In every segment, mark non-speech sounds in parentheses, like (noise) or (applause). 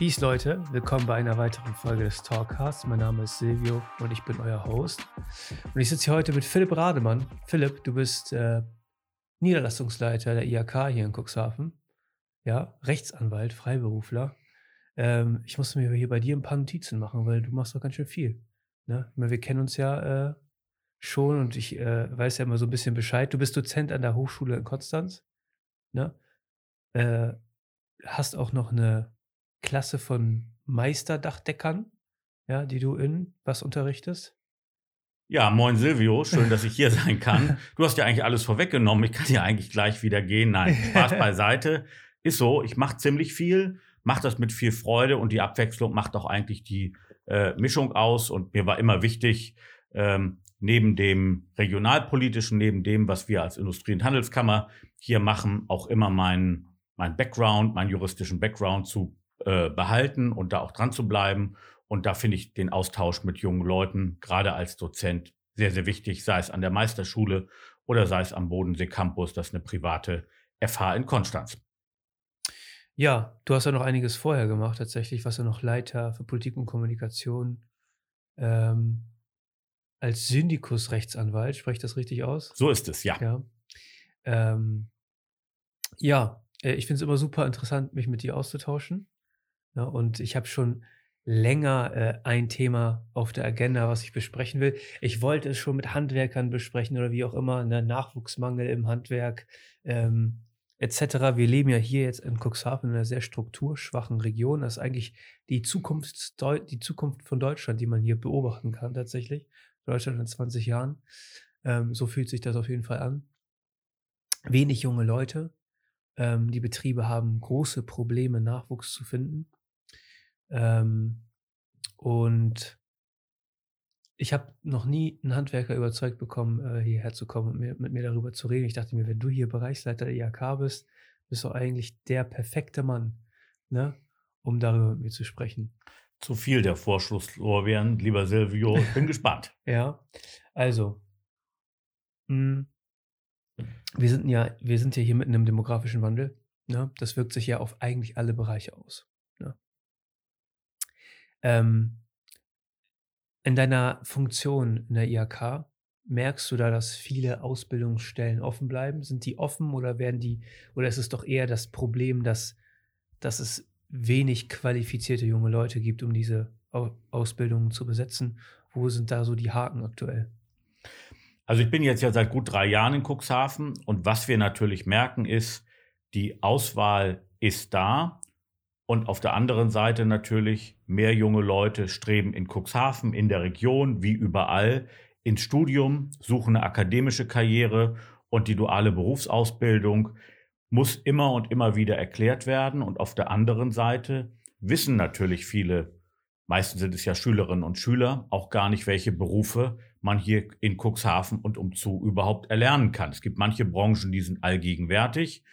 Peace Leute, willkommen bei einer weiteren Folge des Talkcasts. Mein Name ist Silvio und ich bin euer Host. Und ich sitze hier heute mit Philipp Rademann. Philipp, du bist äh, Niederlassungsleiter der IHK hier in Cuxhaven. Ja, Rechtsanwalt, Freiberufler. Ähm, ich musste mir hier bei dir ein paar Notizen machen, weil du machst doch ganz schön viel. Ne? Ich meine, wir kennen uns ja äh, schon und ich äh, weiß ja immer so ein bisschen Bescheid. Du bist Dozent an der Hochschule in Konstanz. Ne? Äh, hast auch noch eine Klasse von Meisterdachdeckern, ja, die du in was unterrichtest? Ja, moin Silvio, schön, dass ich hier (laughs) sein kann. Du hast ja eigentlich alles vorweggenommen. Ich kann ja eigentlich gleich wieder gehen. Nein, Spaß (laughs) beiseite. Ist so, ich mache ziemlich viel, mache das mit viel Freude und die Abwechslung macht auch eigentlich die äh, Mischung aus. Und mir war immer wichtig, ähm, neben dem regionalpolitischen, neben dem, was wir als Industrie- und Handelskammer hier machen, auch immer meinen mein Background, meinen juristischen Background zu äh, behalten und da auch dran zu bleiben. Und da finde ich den Austausch mit jungen Leuten, gerade als Dozent, sehr, sehr wichtig, sei es an der Meisterschule oder sei es am Bodensee Campus, das ist eine private FH in Konstanz. Ja, du hast ja noch einiges vorher gemacht, tatsächlich. Warst ja noch Leiter für Politik und Kommunikation ähm, als Syndikus-Rechtsanwalt. Spreche ich das richtig aus? So ist es, ja. Ja, ähm, ja äh, ich finde es immer super interessant, mich mit dir auszutauschen. Ja, und ich habe schon länger äh, ein Thema auf der Agenda, was ich besprechen will. Ich wollte es schon mit Handwerkern besprechen oder wie auch immer, ne, Nachwuchsmangel im Handwerk ähm, etc. Wir leben ja hier jetzt in Cuxhaven in einer sehr strukturschwachen Region. Das ist eigentlich die Zukunft, die Zukunft von Deutschland, die man hier beobachten kann tatsächlich. Deutschland in 20 Jahren. Ähm, so fühlt sich das auf jeden Fall an. Wenig junge Leute. Ähm, die Betriebe haben große Probleme, Nachwuchs zu finden. Ähm, und ich habe noch nie einen Handwerker überzeugt bekommen, äh, hierher zu kommen und mir, mit mir darüber zu reden. Ich dachte mir, wenn du hier Bereichsleiter der IHK bist, bist du eigentlich der perfekte Mann, ne, um darüber mit mir zu sprechen. Zu viel der Vorschusslorbeeren, lieber Silvio. Ich bin (laughs) gespannt. Ja, also, mh, hm, wir sind ja, wir sind ja hier mitten im demografischen Wandel. Ne? Das wirkt sich ja auf eigentlich alle Bereiche aus. Ähm, in deiner Funktion in der IHK, merkst du da, dass viele Ausbildungsstellen offen bleiben? Sind die offen oder werden die, oder ist es doch eher das Problem, dass, dass es wenig qualifizierte junge Leute gibt, um diese Ausbildungen zu besetzen? Wo sind da so die Haken aktuell? Also ich bin jetzt ja seit gut drei Jahren in Cuxhaven und was wir natürlich merken ist, die Auswahl ist da und auf der anderen Seite natürlich, mehr junge Leute streben in Cuxhaven, in der Region, wie überall, ins Studium, suchen eine akademische Karriere und die duale Berufsausbildung muss immer und immer wieder erklärt werden. Und auf der anderen Seite wissen natürlich viele, meistens sind es ja Schülerinnen und Schüler, auch gar nicht, welche Berufe man hier in Cuxhaven und umzu überhaupt erlernen kann. Es gibt manche Branchen, die sind allgegenwärtig.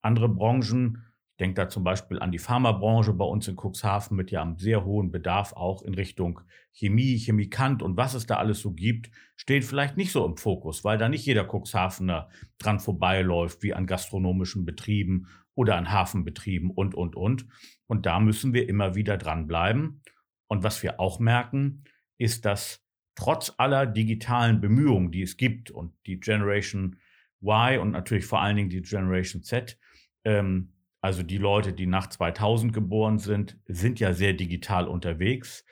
Andere Branchen denke da zum Beispiel an die Pharmabranche bei uns in Cuxhaven mit ja einem sehr hohen Bedarf auch in Richtung Chemie, Chemikant und was es da alles so gibt, steht vielleicht nicht so im Fokus, weil da nicht jeder Cuxhavener dran vorbeiläuft wie an gastronomischen Betrieben oder an Hafenbetrieben und, und, und. Und da müssen wir immer wieder dranbleiben. Und was wir auch merken, ist, dass trotz aller digitalen Bemühungen, die es gibt und die Generation Y und natürlich vor allen Dingen die Generation Z, ähm, also die Leute, die nach 2000 geboren sind, sind ja sehr digital unterwegs.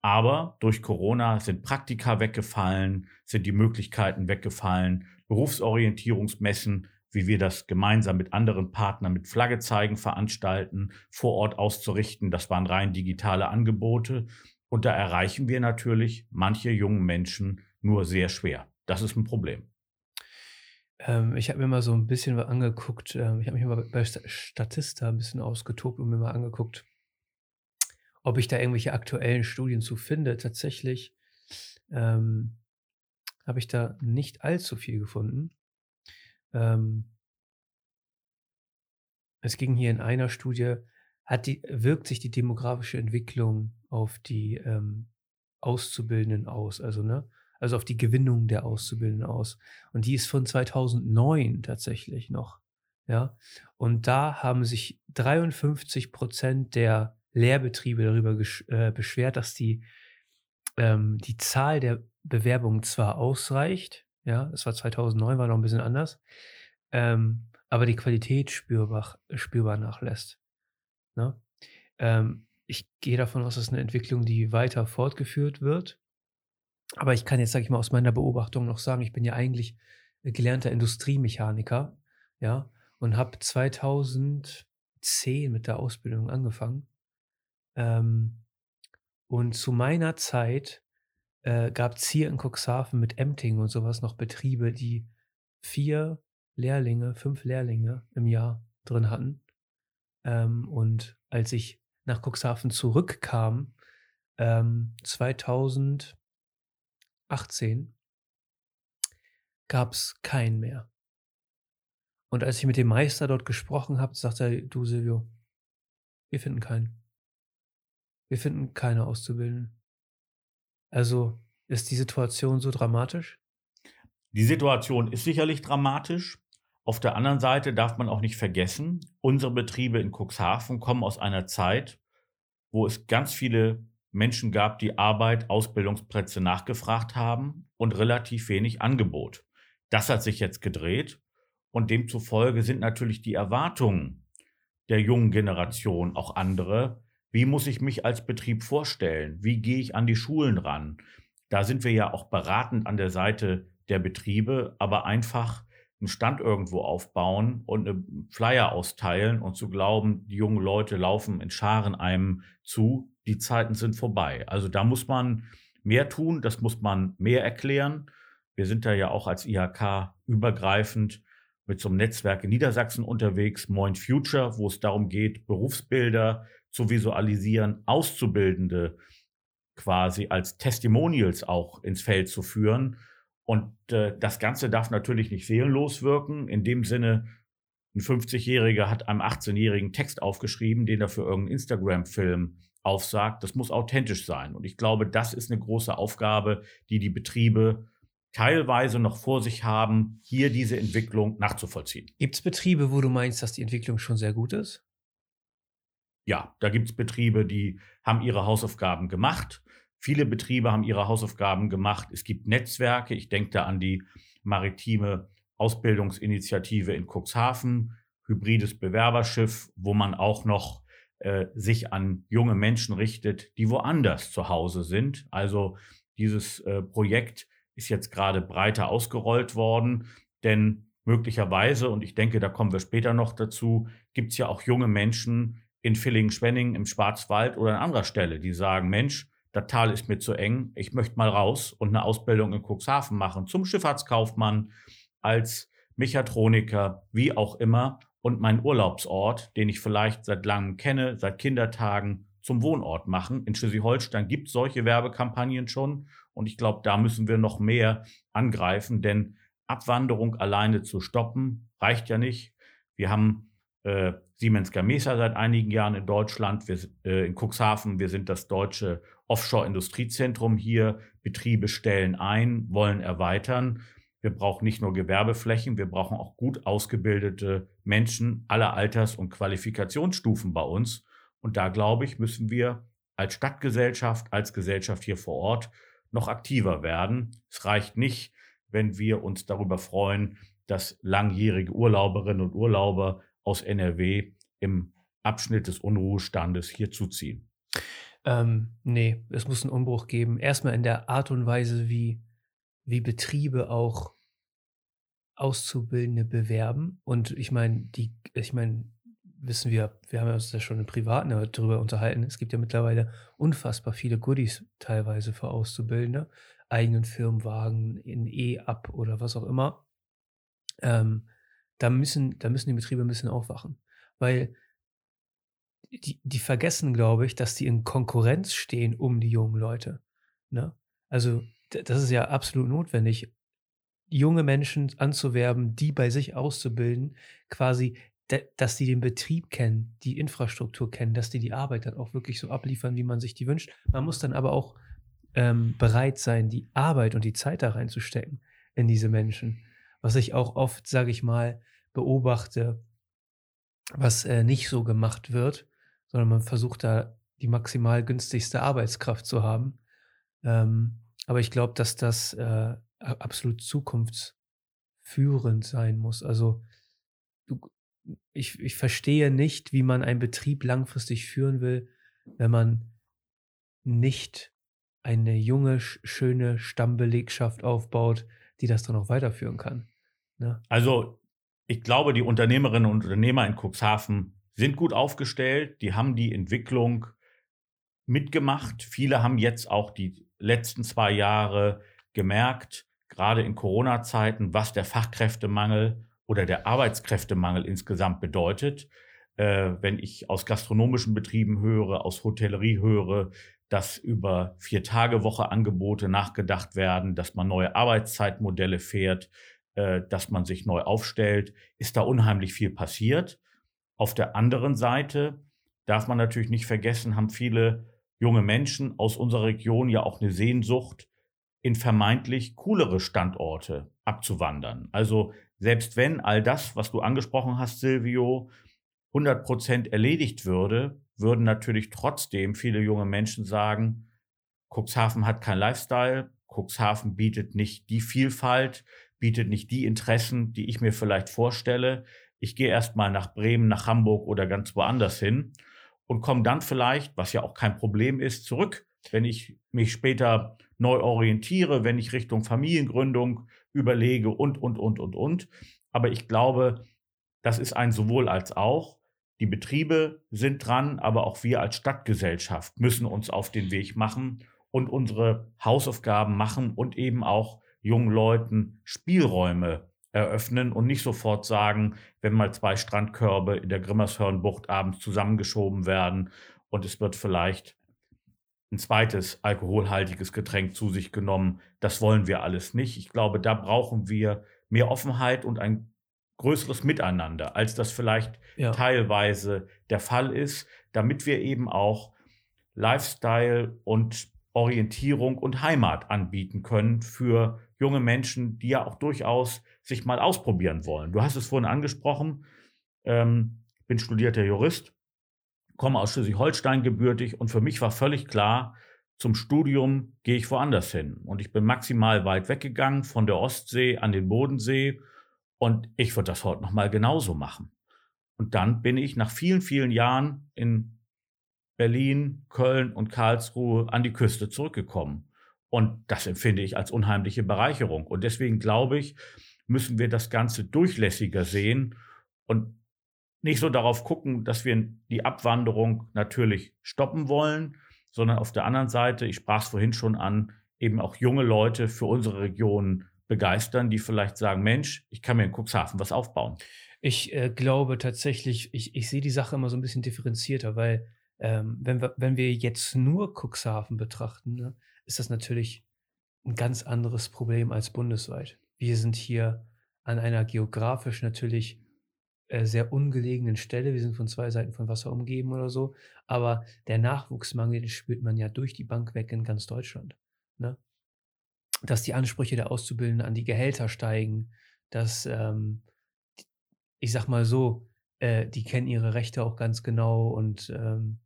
Aber durch Corona sind Praktika weggefallen, sind die Möglichkeiten weggefallen, Berufsorientierungsmessen, wie wir das gemeinsam mit anderen Partnern mit Flagge zeigen, veranstalten, vor Ort auszurichten. Das waren rein digitale Angebote. Und da erreichen wir natürlich manche jungen Menschen nur sehr schwer. Das ist ein Problem. Ähm, ich habe mir mal so ein bisschen angeguckt. Ähm, ich habe mich mal bei Statista ein bisschen ausgetobt und mir mal angeguckt, ob ich da irgendwelche aktuellen Studien zu finde. Tatsächlich ähm, habe ich da nicht allzu viel gefunden. Ähm, es ging hier in einer Studie, hat die, wirkt sich die demografische Entwicklung auf die ähm, Auszubildenden aus? Also, ne? Also auf die Gewinnung der Auszubildenden aus. Und die ist von 2009 tatsächlich noch. Ja, und da haben sich 53 Prozent der Lehrbetriebe darüber äh, beschwert, dass die, ähm, die Zahl der Bewerbungen zwar ausreicht, ja, das war 2009, war noch ein bisschen anders, ähm, aber die Qualität spürbar, spürbar nachlässt. Ne? Ähm, ich gehe davon aus, dass eine Entwicklung, die weiter fortgeführt wird. Aber ich kann jetzt, sage ich mal, aus meiner Beobachtung noch sagen, ich bin ja eigentlich gelernter Industriemechaniker, ja, und habe 2010 mit der Ausbildung angefangen. Ähm, und zu meiner Zeit äh, gab es hier in Cuxhaven mit Emting und sowas noch Betriebe, die vier Lehrlinge, fünf Lehrlinge im Jahr drin hatten. Ähm, und als ich nach Cuxhaven zurückkam, ähm, 2018, gab es keinen mehr. Und als ich mit dem Meister dort gesprochen habe, sagte er, du Silvio, wir finden keinen. Wir finden keine Auszubildenden. Also ist die Situation so dramatisch? Die Situation ist sicherlich dramatisch. Auf der anderen Seite darf man auch nicht vergessen, unsere Betriebe in Cuxhaven kommen aus einer Zeit, wo es ganz viele Menschen gab, die Arbeit, Ausbildungsplätze nachgefragt haben und relativ wenig Angebot. Das hat sich jetzt gedreht und demzufolge sind natürlich die Erwartungen der jungen Generation auch andere. Wie muss ich mich als Betrieb vorstellen? Wie gehe ich an die Schulen ran? Da sind wir ja auch beratend an der Seite der Betriebe, aber einfach einen Stand irgendwo aufbauen und eine Flyer austeilen und zu glauben, die jungen Leute laufen in Scharen einem zu, die Zeiten sind vorbei. Also da muss man mehr tun, das muss man mehr erklären. Wir sind da ja auch als IHK übergreifend mit so einem Netzwerk in Niedersachsen unterwegs, Moin Future, wo es darum geht, Berufsbilder zu visualisieren, Auszubildende quasi als Testimonials auch ins Feld zu führen. Und äh, das Ganze darf natürlich nicht seelenlos wirken. In dem Sinne, ein 50-Jähriger hat einem 18-jährigen Text aufgeschrieben, den er für irgendeinen Instagram-Film aufsagt. Das muss authentisch sein. Und ich glaube, das ist eine große Aufgabe, die die Betriebe teilweise noch vor sich haben, hier diese Entwicklung nachzuvollziehen. Gibt es Betriebe, wo du meinst, dass die Entwicklung schon sehr gut ist? Ja, da gibt es Betriebe, die haben ihre Hausaufgaben gemacht. Viele Betriebe haben ihre Hausaufgaben gemacht. Es gibt Netzwerke. Ich denke da an die maritime Ausbildungsinitiative in Cuxhaven, hybrides Bewerberschiff, wo man auch noch äh, sich an junge Menschen richtet, die woanders zu Hause sind. Also dieses äh, Projekt ist jetzt gerade breiter ausgerollt worden, denn möglicherweise, und ich denke, da kommen wir später noch dazu, gibt es ja auch junge Menschen in Villingen-Schwenning im Schwarzwald oder an anderer Stelle, die sagen, Mensch, das Tal ist mir zu eng, ich möchte mal raus und eine Ausbildung in Cuxhaven machen, zum Schifffahrtskaufmann, als Mechatroniker, wie auch immer, und meinen Urlaubsort, den ich vielleicht seit langem kenne, seit Kindertagen, zum Wohnort machen. In Schleswig-Holstein gibt es solche Werbekampagnen schon und ich glaube, da müssen wir noch mehr angreifen, denn Abwanderung alleine zu stoppen reicht ja nicht. Wir haben äh, Siemens Gamesa seit einigen Jahren in Deutschland, wir, äh, in Cuxhaven. Wir sind das deutsche Offshore-Industriezentrum hier. Betriebe stellen ein, wollen erweitern. Wir brauchen nicht nur Gewerbeflächen, wir brauchen auch gut ausgebildete Menschen aller Alters- und Qualifikationsstufen bei uns. Und da, glaube ich, müssen wir als Stadtgesellschaft, als Gesellschaft hier vor Ort noch aktiver werden. Es reicht nicht, wenn wir uns darüber freuen, dass langjährige Urlauberinnen und Urlauber aus NRW im Abschnitt des Unruhestandes hier zuziehen. Ähm, nee, es muss einen Umbruch geben. Erstmal in der Art und Weise, wie, wie Betriebe auch Auszubildende bewerben. Und ich meine, die, ich meine, wissen wir, wir haben uns ja schon im Privaten darüber unterhalten, es gibt ja mittlerweile unfassbar viele Goodies teilweise für Auszubildende, eigenen Firmenwagen, in E-Up oder was auch immer. Ähm, da, müssen, da müssen die Betriebe ein bisschen aufwachen, weil die, die vergessen, glaube ich, dass die in Konkurrenz stehen um die jungen Leute. Ne? Also das ist ja absolut notwendig, junge Menschen anzuwerben, die bei sich auszubilden, quasi dass die den Betrieb kennen, die Infrastruktur kennen, dass die die Arbeit dann auch wirklich so abliefern, wie man sich die wünscht. Man muss dann aber auch ähm, bereit sein, die Arbeit und die Zeit da reinzustecken in diese Menschen. Was ich auch oft, sage ich mal, beobachte, was äh, nicht so gemacht wird, sondern man versucht da die maximal günstigste Arbeitskraft zu haben. Ähm, aber ich glaube, dass das äh, absolut zukunftsführend sein muss. Also du, ich, ich verstehe nicht, wie man einen Betrieb langfristig führen will, wenn man nicht eine junge, schöne Stammbelegschaft aufbaut, die das dann auch weiterführen kann. Ne? Also ich glaube, die Unternehmerinnen und Unternehmer in Cuxhaven sind gut aufgestellt. Die haben die Entwicklung mitgemacht. Viele haben jetzt auch die letzten zwei Jahre gemerkt, gerade in Corona-Zeiten, was der Fachkräftemangel oder der Arbeitskräftemangel insgesamt bedeutet. Äh, wenn ich aus gastronomischen Betrieben höre, aus Hotellerie höre, dass über vier Tage Woche Angebote nachgedacht werden, dass man neue Arbeitszeitmodelle fährt, äh, dass man sich neu aufstellt, ist da unheimlich viel passiert. Auf der anderen Seite darf man natürlich nicht vergessen, haben viele junge Menschen aus unserer Region ja auch eine Sehnsucht, in vermeintlich coolere Standorte abzuwandern. Also selbst wenn all das, was du angesprochen hast, Silvio, 100 Prozent erledigt würde, würden natürlich trotzdem viele junge Menschen sagen, Cuxhaven hat kein Lifestyle, Cuxhaven bietet nicht die Vielfalt, bietet nicht die Interessen, die ich mir vielleicht vorstelle. Ich gehe erstmal nach Bremen, nach Hamburg oder ganz woanders hin und komme dann vielleicht, was ja auch kein Problem ist, zurück, wenn ich mich später neu orientiere, wenn ich Richtung Familiengründung überlege und, und, und, und, und. Aber ich glaube, das ist ein sowohl als auch. Die Betriebe sind dran, aber auch wir als Stadtgesellschaft müssen uns auf den Weg machen und unsere Hausaufgaben machen und eben auch jungen Leuten Spielräume eröffnen und nicht sofort sagen, wenn mal zwei Strandkörbe in der Grimmershörnbucht abends zusammengeschoben werden und es wird vielleicht ein zweites alkoholhaltiges Getränk zu sich genommen. Das wollen wir alles nicht. Ich glaube, da brauchen wir mehr Offenheit und ein größeres Miteinander, als das vielleicht ja. teilweise der Fall ist, damit wir eben auch Lifestyle und Orientierung und Heimat anbieten können für junge Menschen, die ja auch durchaus sich mal ausprobieren wollen. Du hast es vorhin angesprochen, ähm, bin studierter Jurist, komme aus Schleswig-Holstein gebürtig und für mich war völlig klar, zum Studium gehe ich woanders hin. Und ich bin maximal weit weggegangen von der Ostsee an den Bodensee und ich würde das heute nochmal genauso machen. Und dann bin ich nach vielen, vielen Jahren in Berlin, Köln und Karlsruhe an die Küste zurückgekommen. Und das empfinde ich als unheimliche Bereicherung. Und deswegen glaube ich, müssen wir das Ganze durchlässiger sehen und nicht so darauf gucken, dass wir die Abwanderung natürlich stoppen wollen, sondern auf der anderen Seite, ich sprach es vorhin schon an, eben auch junge Leute für unsere Region begeistern, die vielleicht sagen, Mensch, ich kann mir in Cuxhaven was aufbauen. Ich äh, glaube tatsächlich, ich, ich sehe die Sache immer so ein bisschen differenzierter, weil ähm, wenn, wir, wenn wir jetzt nur Cuxhaven betrachten, ne, ist das natürlich ein ganz anderes Problem als bundesweit. Wir sind hier an einer geografisch natürlich äh, sehr ungelegenen Stelle. Wir sind von zwei Seiten von Wasser umgeben oder so. Aber der Nachwuchsmangel, den spürt man ja durch die Bank weg in ganz Deutschland. Ne? Dass die Ansprüche der Auszubildenden an die Gehälter steigen, dass, ähm, ich sag mal so, äh, die kennen ihre Rechte auch ganz genau und ähm,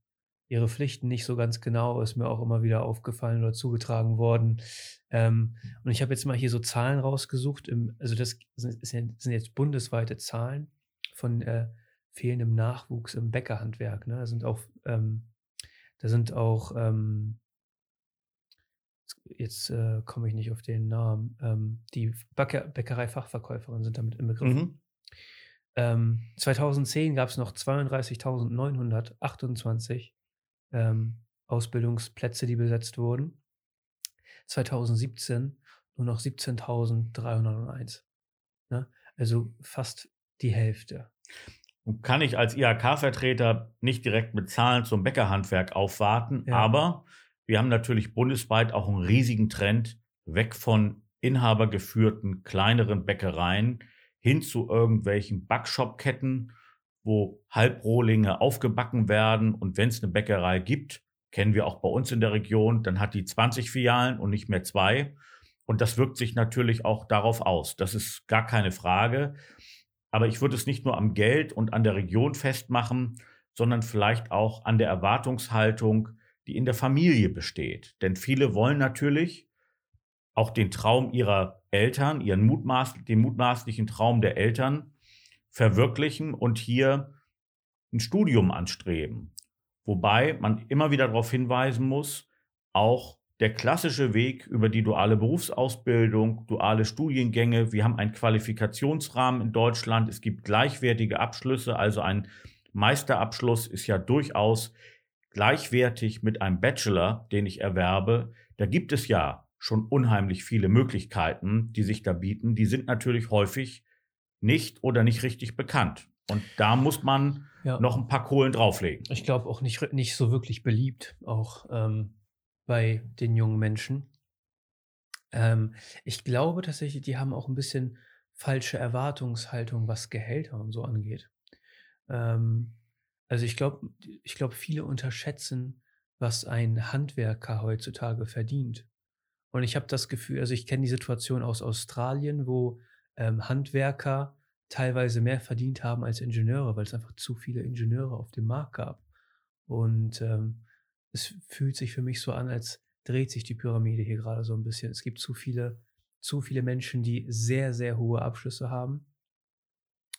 ihre Pflichten nicht so ganz genau, ist mir auch immer wieder aufgefallen oder zugetragen worden. Ähm, und ich habe jetzt mal hier so Zahlen rausgesucht. Im, also das sind, sind, jetzt bundesweite Zahlen von äh, fehlendem Nachwuchs im Bäckerhandwerk. Ne? Da sind auch, ähm, da sind auch ähm, jetzt äh, komme ich nicht auf den Namen, ähm, die Bäcker, Bäckerei-Fachverkäuferinnen sind damit im Begriff. Mhm. 2010 gab es noch 32.928 ähm, Ausbildungsplätze, die besetzt wurden. 2017 nur noch 17.301. Ne? Also fast die Hälfte. Und kann ich als IHK-Vertreter nicht direkt mit Zahlen zum Bäckerhandwerk aufwarten, ja. aber wir haben natürlich bundesweit auch einen riesigen Trend weg von inhabergeführten kleineren Bäckereien hin zu irgendwelchen Backshop-Ketten, wo Halbrohlinge aufgebacken werden. Und wenn es eine Bäckerei gibt, kennen wir auch bei uns in der Region, dann hat die 20 Filialen und nicht mehr zwei. Und das wirkt sich natürlich auch darauf aus. Das ist gar keine Frage. Aber ich würde es nicht nur am Geld und an der Region festmachen, sondern vielleicht auch an der Erwartungshaltung, die in der Familie besteht. Denn viele wollen natürlich auch den Traum ihrer Eltern, ihren mutmaß, den mutmaßlichen Traum der Eltern verwirklichen und hier ein Studium anstreben. Wobei man immer wieder darauf hinweisen muss, auch der klassische Weg über die duale Berufsausbildung, duale Studiengänge. Wir haben einen Qualifikationsrahmen in Deutschland. Es gibt gleichwertige Abschlüsse. Also ein Meisterabschluss ist ja durchaus gleichwertig mit einem Bachelor, den ich erwerbe. Da gibt es ja schon unheimlich viele Möglichkeiten, die sich da bieten. Die sind natürlich häufig nicht oder nicht richtig bekannt. Und da muss man ja. noch ein paar Kohlen drauflegen. Ich glaube auch nicht, nicht so wirklich beliebt, auch ähm, bei den jungen Menschen. Ähm, ich glaube tatsächlich, die haben auch ein bisschen falsche Erwartungshaltung, was Gehälter und so angeht. Ähm, also ich glaube, ich glaube, viele unterschätzen, was ein Handwerker heutzutage verdient. Und ich habe das Gefühl, also ich kenne die Situation aus Australien, wo ähm, Handwerker teilweise mehr verdient haben als Ingenieure, weil es einfach zu viele Ingenieure auf dem Markt gab. Und ähm, es fühlt sich für mich so an, als dreht sich die Pyramide hier gerade so ein bisschen. Es gibt zu viele, zu viele Menschen, die sehr, sehr hohe Abschlüsse haben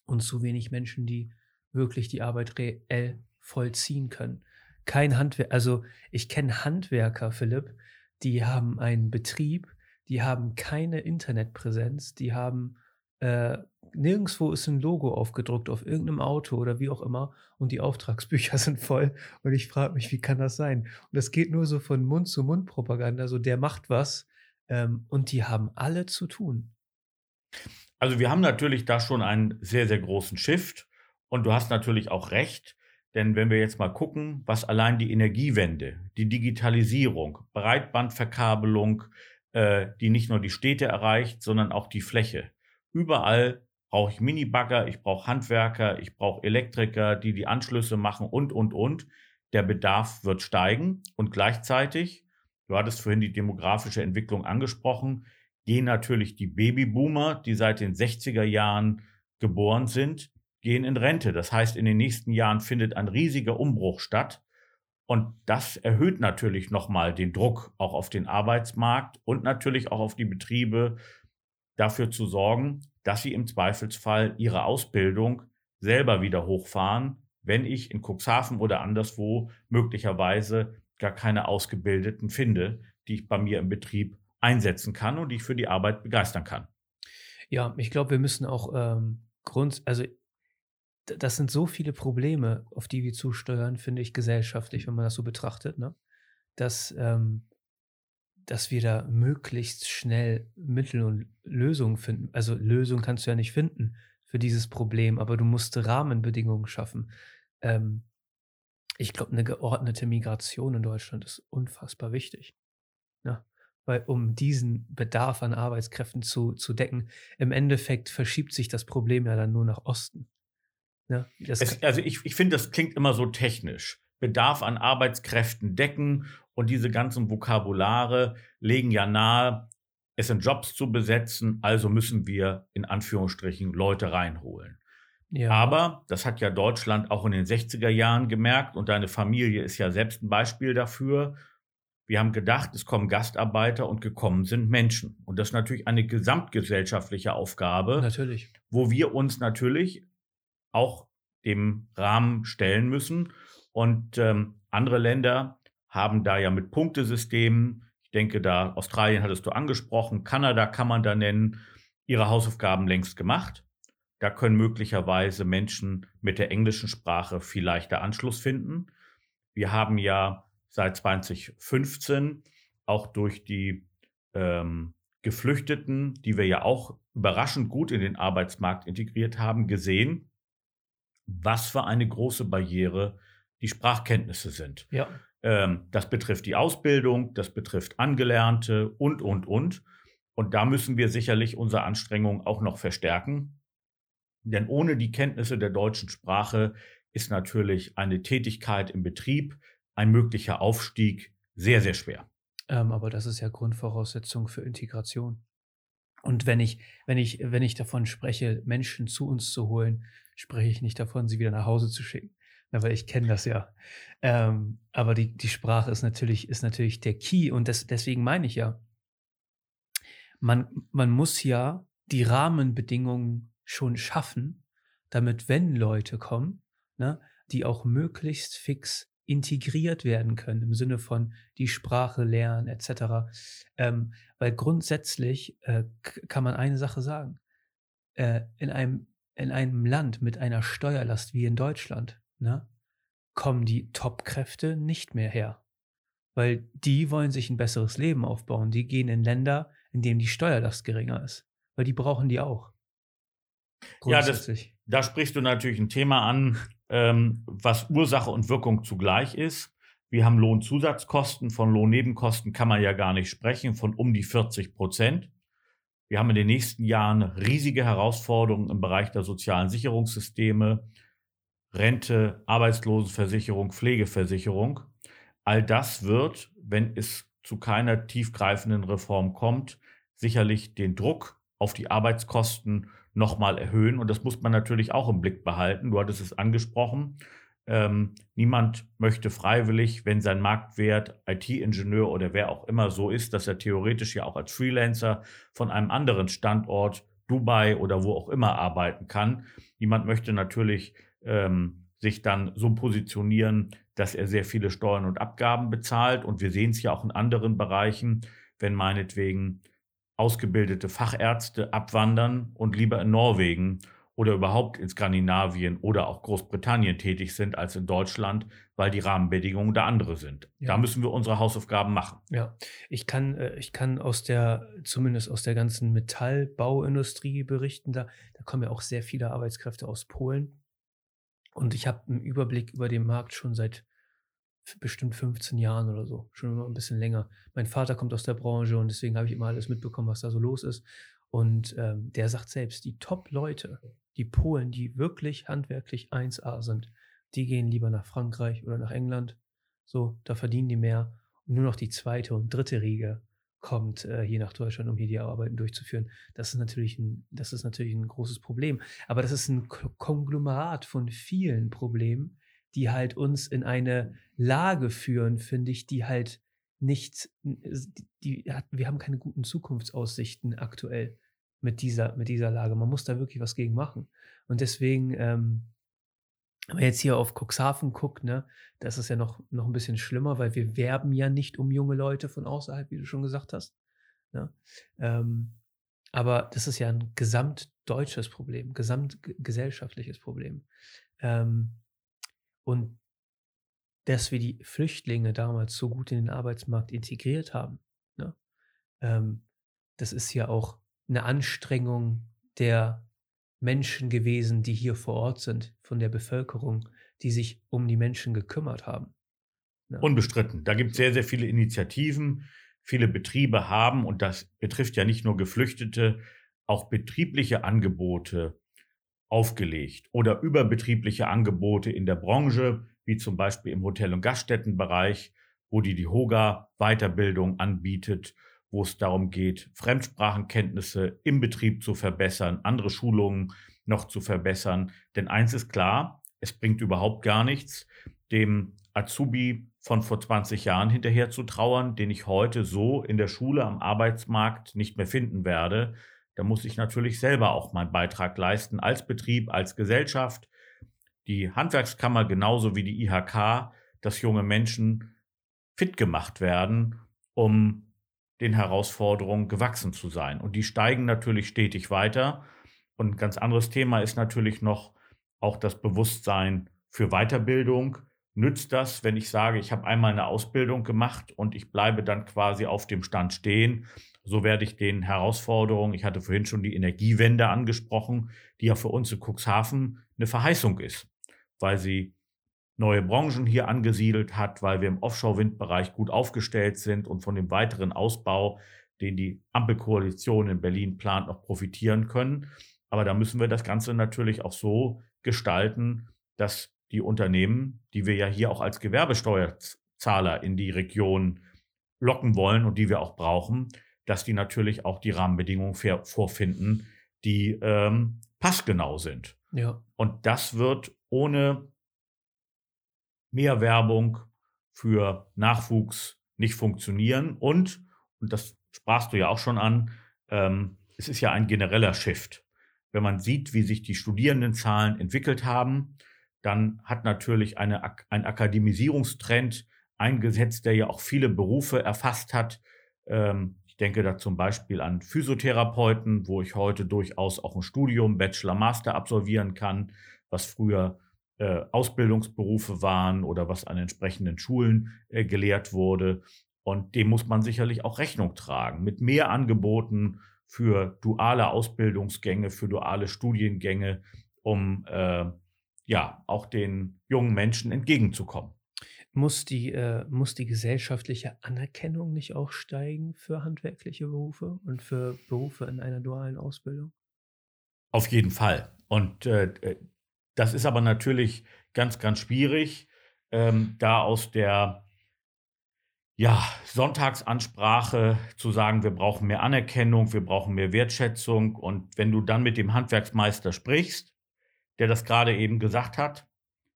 und zu wenig Menschen, die wirklich die Arbeit reell vollziehen können. Kein Handwerk, also ich kenne Handwerker, Philipp, die haben einen Betrieb, die haben keine Internetpräsenz, die haben äh, nirgendwo ist ein Logo aufgedruckt auf irgendeinem Auto oder wie auch immer und die Auftragsbücher (laughs) sind voll und ich frage mich, wie kann das sein? Und das geht nur so von Mund zu Mund Propaganda, so der macht was ähm, und die haben alle zu tun. Also wir haben natürlich da schon einen sehr, sehr großen Shift und du hast natürlich auch recht, denn wenn wir jetzt mal gucken, was allein die Energiewende, die Digitalisierung, Breitbandverkabelung, äh, die nicht nur die Städte erreicht, sondern auch die Fläche, Überall brauche ich Minibagger, ich brauche Handwerker, ich brauche Elektriker, die die Anschlüsse machen und, und, und. Der Bedarf wird steigen und gleichzeitig, du hattest vorhin die demografische Entwicklung angesprochen, gehen natürlich die Babyboomer, die seit den 60er Jahren geboren sind, gehen in Rente. Das heißt, in den nächsten Jahren findet ein riesiger Umbruch statt. Und das erhöht natürlich nochmal den Druck auch auf den Arbeitsmarkt und natürlich auch auf die Betriebe, dafür zu sorgen, dass sie im Zweifelsfall ihre Ausbildung selber wieder hochfahren, wenn ich in Cuxhaven oder anderswo möglicherweise gar keine Ausgebildeten finde, die ich bei mir im Betrieb einsetzen kann und die ich für die Arbeit begeistern kann. Ja, ich glaube, wir müssen auch ähm, Grund, also das sind so viele Probleme, auf die wir zusteuern, finde ich, gesellschaftlich, wenn man das so betrachtet, ne? dass ähm, dass wir da möglichst schnell Mittel und Lösungen finden. Also Lösungen kannst du ja nicht finden für dieses Problem, aber du musst Rahmenbedingungen schaffen. Ähm, ich glaube, eine geordnete Migration in Deutschland ist unfassbar wichtig. Ja, ne? weil um diesen Bedarf an Arbeitskräften zu, zu decken, im Endeffekt verschiebt sich das Problem ja dann nur nach Osten. Ja, ne? es, also ich, ich finde, das klingt immer so technisch. Bedarf an Arbeitskräften decken und diese ganzen Vokabulare legen ja nahe, es sind Jobs zu besetzen, also müssen wir in Anführungsstrichen Leute reinholen. Ja. Aber das hat ja Deutschland auch in den 60er Jahren gemerkt und deine Familie ist ja selbst ein Beispiel dafür. Wir haben gedacht, es kommen Gastarbeiter und gekommen sind Menschen. Und das ist natürlich eine gesamtgesellschaftliche Aufgabe, natürlich. wo wir uns natürlich auch dem Rahmen stellen müssen. Und ähm, andere Länder haben da ja mit Punktesystemen, ich denke da, Australien hattest du angesprochen, Kanada kann man da nennen, ihre Hausaufgaben längst gemacht. Da können möglicherweise Menschen mit der englischen Sprache viel leichter Anschluss finden. Wir haben ja seit 2015 auch durch die ähm, Geflüchteten, die wir ja auch überraschend gut in den Arbeitsmarkt integriert haben, gesehen, was für eine große Barriere die Sprachkenntnisse sind. Ja. Ähm, das betrifft die Ausbildung, das betrifft Angelernte und, und, und. Und da müssen wir sicherlich unsere Anstrengungen auch noch verstärken. Denn ohne die Kenntnisse der deutschen Sprache ist natürlich eine Tätigkeit im Betrieb, ein möglicher Aufstieg sehr, sehr schwer. Ähm, aber das ist ja Grundvoraussetzung für Integration. Und wenn ich, wenn ich, wenn ich davon spreche, Menschen zu uns zu holen, spreche ich nicht davon, sie wieder nach Hause zu schicken Aber ich kenne das ja. Ähm, aber die, die Sprache ist natürlich, ist natürlich der Key und das, deswegen meine ich ja, man, man muss ja die Rahmenbedingungen schon schaffen, damit, wenn Leute kommen, ne, die auch möglichst fix integriert werden können, im Sinne von die Sprache lernen, etc. Ähm, weil grundsätzlich äh, kann man eine Sache sagen. Äh, in, einem, in einem Land mit einer Steuerlast wie in Deutschland, ne, kommen die Top-Kräfte nicht mehr her. Weil die wollen sich ein besseres Leben aufbauen. Die gehen in Länder, in denen die Steuerlast geringer ist. Weil die brauchen die auch. Ja, das, da sprichst du natürlich ein Thema an, ähm, was Ursache und Wirkung zugleich ist. Wir haben Lohnzusatzkosten, von Lohnnebenkosten kann man ja gar nicht sprechen, von um die 40 Prozent. Wir haben in den nächsten Jahren riesige Herausforderungen im Bereich der sozialen Sicherungssysteme, Rente, Arbeitslosenversicherung, Pflegeversicherung. All das wird, wenn es zu keiner tiefgreifenden Reform kommt, sicherlich den Druck auf die Arbeitskosten nochmal erhöhen. Und das muss man natürlich auch im Blick behalten. Du hattest es angesprochen. Ähm, niemand möchte freiwillig, wenn sein Marktwert IT-Ingenieur oder wer auch immer so ist, dass er theoretisch ja auch als Freelancer von einem anderen Standort, Dubai oder wo auch immer arbeiten kann. Niemand möchte natürlich ähm, sich dann so positionieren, dass er sehr viele Steuern und Abgaben bezahlt. Und wir sehen es ja auch in anderen Bereichen, wenn meinetwegen ausgebildete Fachärzte abwandern und lieber in Norwegen oder überhaupt in Skandinavien oder auch Großbritannien tätig sind als in Deutschland, weil die Rahmenbedingungen da andere sind. Ja. Da müssen wir unsere Hausaufgaben machen. Ja, ich kann, äh, ich kann aus der, zumindest aus der ganzen Metallbauindustrie berichten, da, da kommen ja auch sehr viele Arbeitskräfte aus Polen. Und ich habe einen Überblick über den Markt schon seit bestimmt 15 Jahren oder so, schon immer ein bisschen länger. Mein Vater kommt aus der Branche und deswegen habe ich immer alles mitbekommen, was da so los ist. Und ähm, der sagt selbst, die Top-Leute, die Polen, die wirklich handwerklich 1A sind, die gehen lieber nach Frankreich oder nach England. So, da verdienen die mehr. Und nur noch die zweite und dritte Riege kommt äh, hier nach Deutschland, um hier die Arbeiten durchzuführen. Das ist natürlich ein, das ist natürlich ein großes Problem. Aber das ist ein Konglomerat von vielen Problemen, die halt uns in eine Lage führen, finde ich, die halt nicht, die, wir haben keine guten Zukunftsaussichten aktuell mit dieser, mit dieser Lage. Man muss da wirklich was gegen machen. Und deswegen, ähm, wenn man jetzt hier auf Cuxhaven guckt, ne, das ist ja noch, noch ein bisschen schlimmer, weil wir werben ja nicht um junge Leute von außerhalb, wie du schon gesagt hast. Ne? Ähm, aber das ist ja ein gesamtdeutsches Problem, gesamtgesellschaftliches Problem. Ähm, und dass wir die Flüchtlinge damals so gut in den Arbeitsmarkt integriert haben, ne? ähm, das ist ja auch eine Anstrengung der Menschen gewesen, die hier vor Ort sind, von der Bevölkerung, die sich um die Menschen gekümmert haben. Ne? Unbestritten. Da gibt es sehr, sehr viele Initiativen. Viele Betriebe haben, und das betrifft ja nicht nur Geflüchtete, auch betriebliche Angebote aufgelegt oder überbetriebliche Angebote in der Branche, wie zum Beispiel im Hotel- und Gaststättenbereich, wo die die Hoga Weiterbildung anbietet, wo es darum geht, Fremdsprachenkenntnisse im Betrieb zu verbessern, andere Schulungen noch zu verbessern. Denn eins ist klar, es bringt überhaupt gar nichts, dem Azubi von vor 20 Jahren hinterher zu trauern, den ich heute so in der Schule am Arbeitsmarkt nicht mehr finden werde, da muss ich natürlich selber auch meinen Beitrag leisten als Betrieb, als Gesellschaft. Die Handwerkskammer genauso wie die IHK, dass junge Menschen fit gemacht werden, um den Herausforderungen gewachsen zu sein. Und die steigen natürlich stetig weiter. Und ein ganz anderes Thema ist natürlich noch auch das Bewusstsein für Weiterbildung. Nützt das, wenn ich sage, ich habe einmal eine Ausbildung gemacht und ich bleibe dann quasi auf dem Stand stehen so werde ich den Herausforderungen, ich hatte vorhin schon die Energiewende angesprochen, die ja für uns in Cuxhaven eine Verheißung ist, weil sie neue Branchen hier angesiedelt hat, weil wir im Offshore-Windbereich gut aufgestellt sind und von dem weiteren Ausbau, den die Ampelkoalition in Berlin plant, noch profitieren können. Aber da müssen wir das Ganze natürlich auch so gestalten, dass die Unternehmen, die wir ja hier auch als Gewerbesteuerzahler in die Region locken wollen und die wir auch brauchen, dass die natürlich auch die Rahmenbedingungen vorfinden, die ähm, passgenau sind. Ja. Und das wird ohne mehr Werbung für Nachwuchs nicht funktionieren. Und, und das sprachst du ja auch schon an, ähm, es ist ja ein genereller Shift. Wenn man sieht, wie sich die Studierendenzahlen entwickelt haben, dann hat natürlich eine, ein Akademisierungstrend eingesetzt, der ja auch viele Berufe erfasst hat. Ähm, ich denke da zum Beispiel an Physiotherapeuten, wo ich heute durchaus auch ein Studium, Bachelor, Master absolvieren kann, was früher äh, Ausbildungsberufe waren oder was an entsprechenden Schulen äh, gelehrt wurde. Und dem muss man sicherlich auch Rechnung tragen. Mit mehr Angeboten für duale Ausbildungsgänge, für duale Studiengänge, um äh, ja auch den jungen Menschen entgegenzukommen. Muss die, äh, muss die gesellschaftliche Anerkennung nicht auch steigen für handwerkliche Berufe und für Berufe in einer dualen Ausbildung? Auf jeden Fall. Und äh, äh das ist aber natürlich ganz, ganz schwierig, ähm, da aus der ja, Sonntagsansprache zu sagen, wir brauchen mehr Anerkennung, wir brauchen mehr Wertschätzung. Und wenn du dann mit dem Handwerksmeister sprichst, der das gerade eben gesagt hat,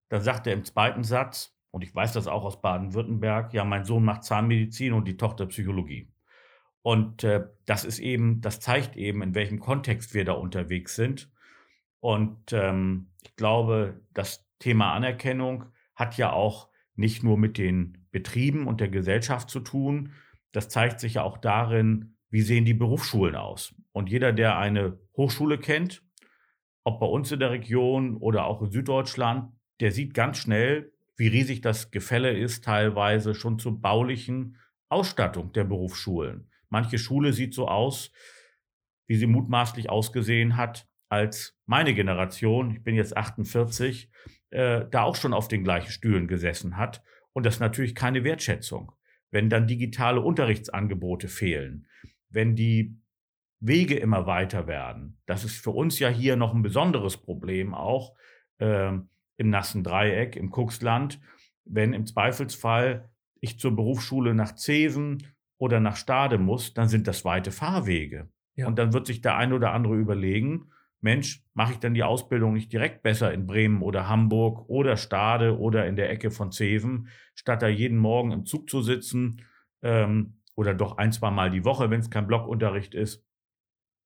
dann sagt er im zweiten Satz, und ich weiß das auch aus Baden-Württemberg, ja, mein Sohn macht Zahnmedizin und die Tochter Psychologie. Und äh, das ist eben, das zeigt eben, in welchem Kontext wir da unterwegs sind. Und ähm, ich glaube, das Thema Anerkennung hat ja auch nicht nur mit den Betrieben und der Gesellschaft zu tun. Das zeigt sich ja auch darin, wie sehen die Berufsschulen aus. Und jeder, der eine Hochschule kennt, ob bei uns in der Region oder auch in Süddeutschland, der sieht ganz schnell, wie riesig das Gefälle ist, teilweise schon zur baulichen Ausstattung der Berufsschulen. Manche Schule sieht so aus, wie sie mutmaßlich ausgesehen hat, als meine Generation, ich bin jetzt 48, äh, da auch schon auf den gleichen Stühlen gesessen hat. Und das ist natürlich keine Wertschätzung. Wenn dann digitale Unterrichtsangebote fehlen, wenn die Wege immer weiter werden, das ist für uns ja hier noch ein besonderes Problem auch äh, im nassen Dreieck, im Kuxland, wenn im Zweifelsfall ich zur Berufsschule nach Zeven oder nach Stade muss, dann sind das weite Fahrwege. Ja. Und dann wird sich der ein oder andere überlegen, Mensch, mache ich dann die Ausbildung nicht direkt besser in Bremen oder Hamburg oder Stade oder in der Ecke von Zeven, statt da jeden Morgen im Zug zu sitzen ähm, oder doch ein, zwei Mal die Woche, wenn es kein Blockunterricht ist,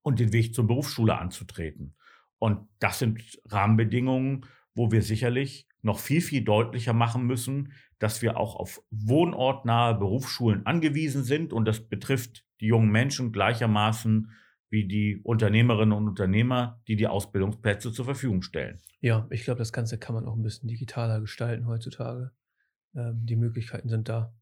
und den Weg zur Berufsschule anzutreten. Und das sind Rahmenbedingungen, wo wir sicherlich noch viel, viel deutlicher machen müssen, dass wir auch auf wohnortnahe Berufsschulen angewiesen sind. Und das betrifft die jungen Menschen gleichermaßen wie die Unternehmerinnen und Unternehmer, die die Ausbildungsplätze zur Verfügung stellen. Ja, ich glaube, das Ganze kann man auch ein bisschen digitaler gestalten heutzutage. Ähm, die Möglichkeiten sind da.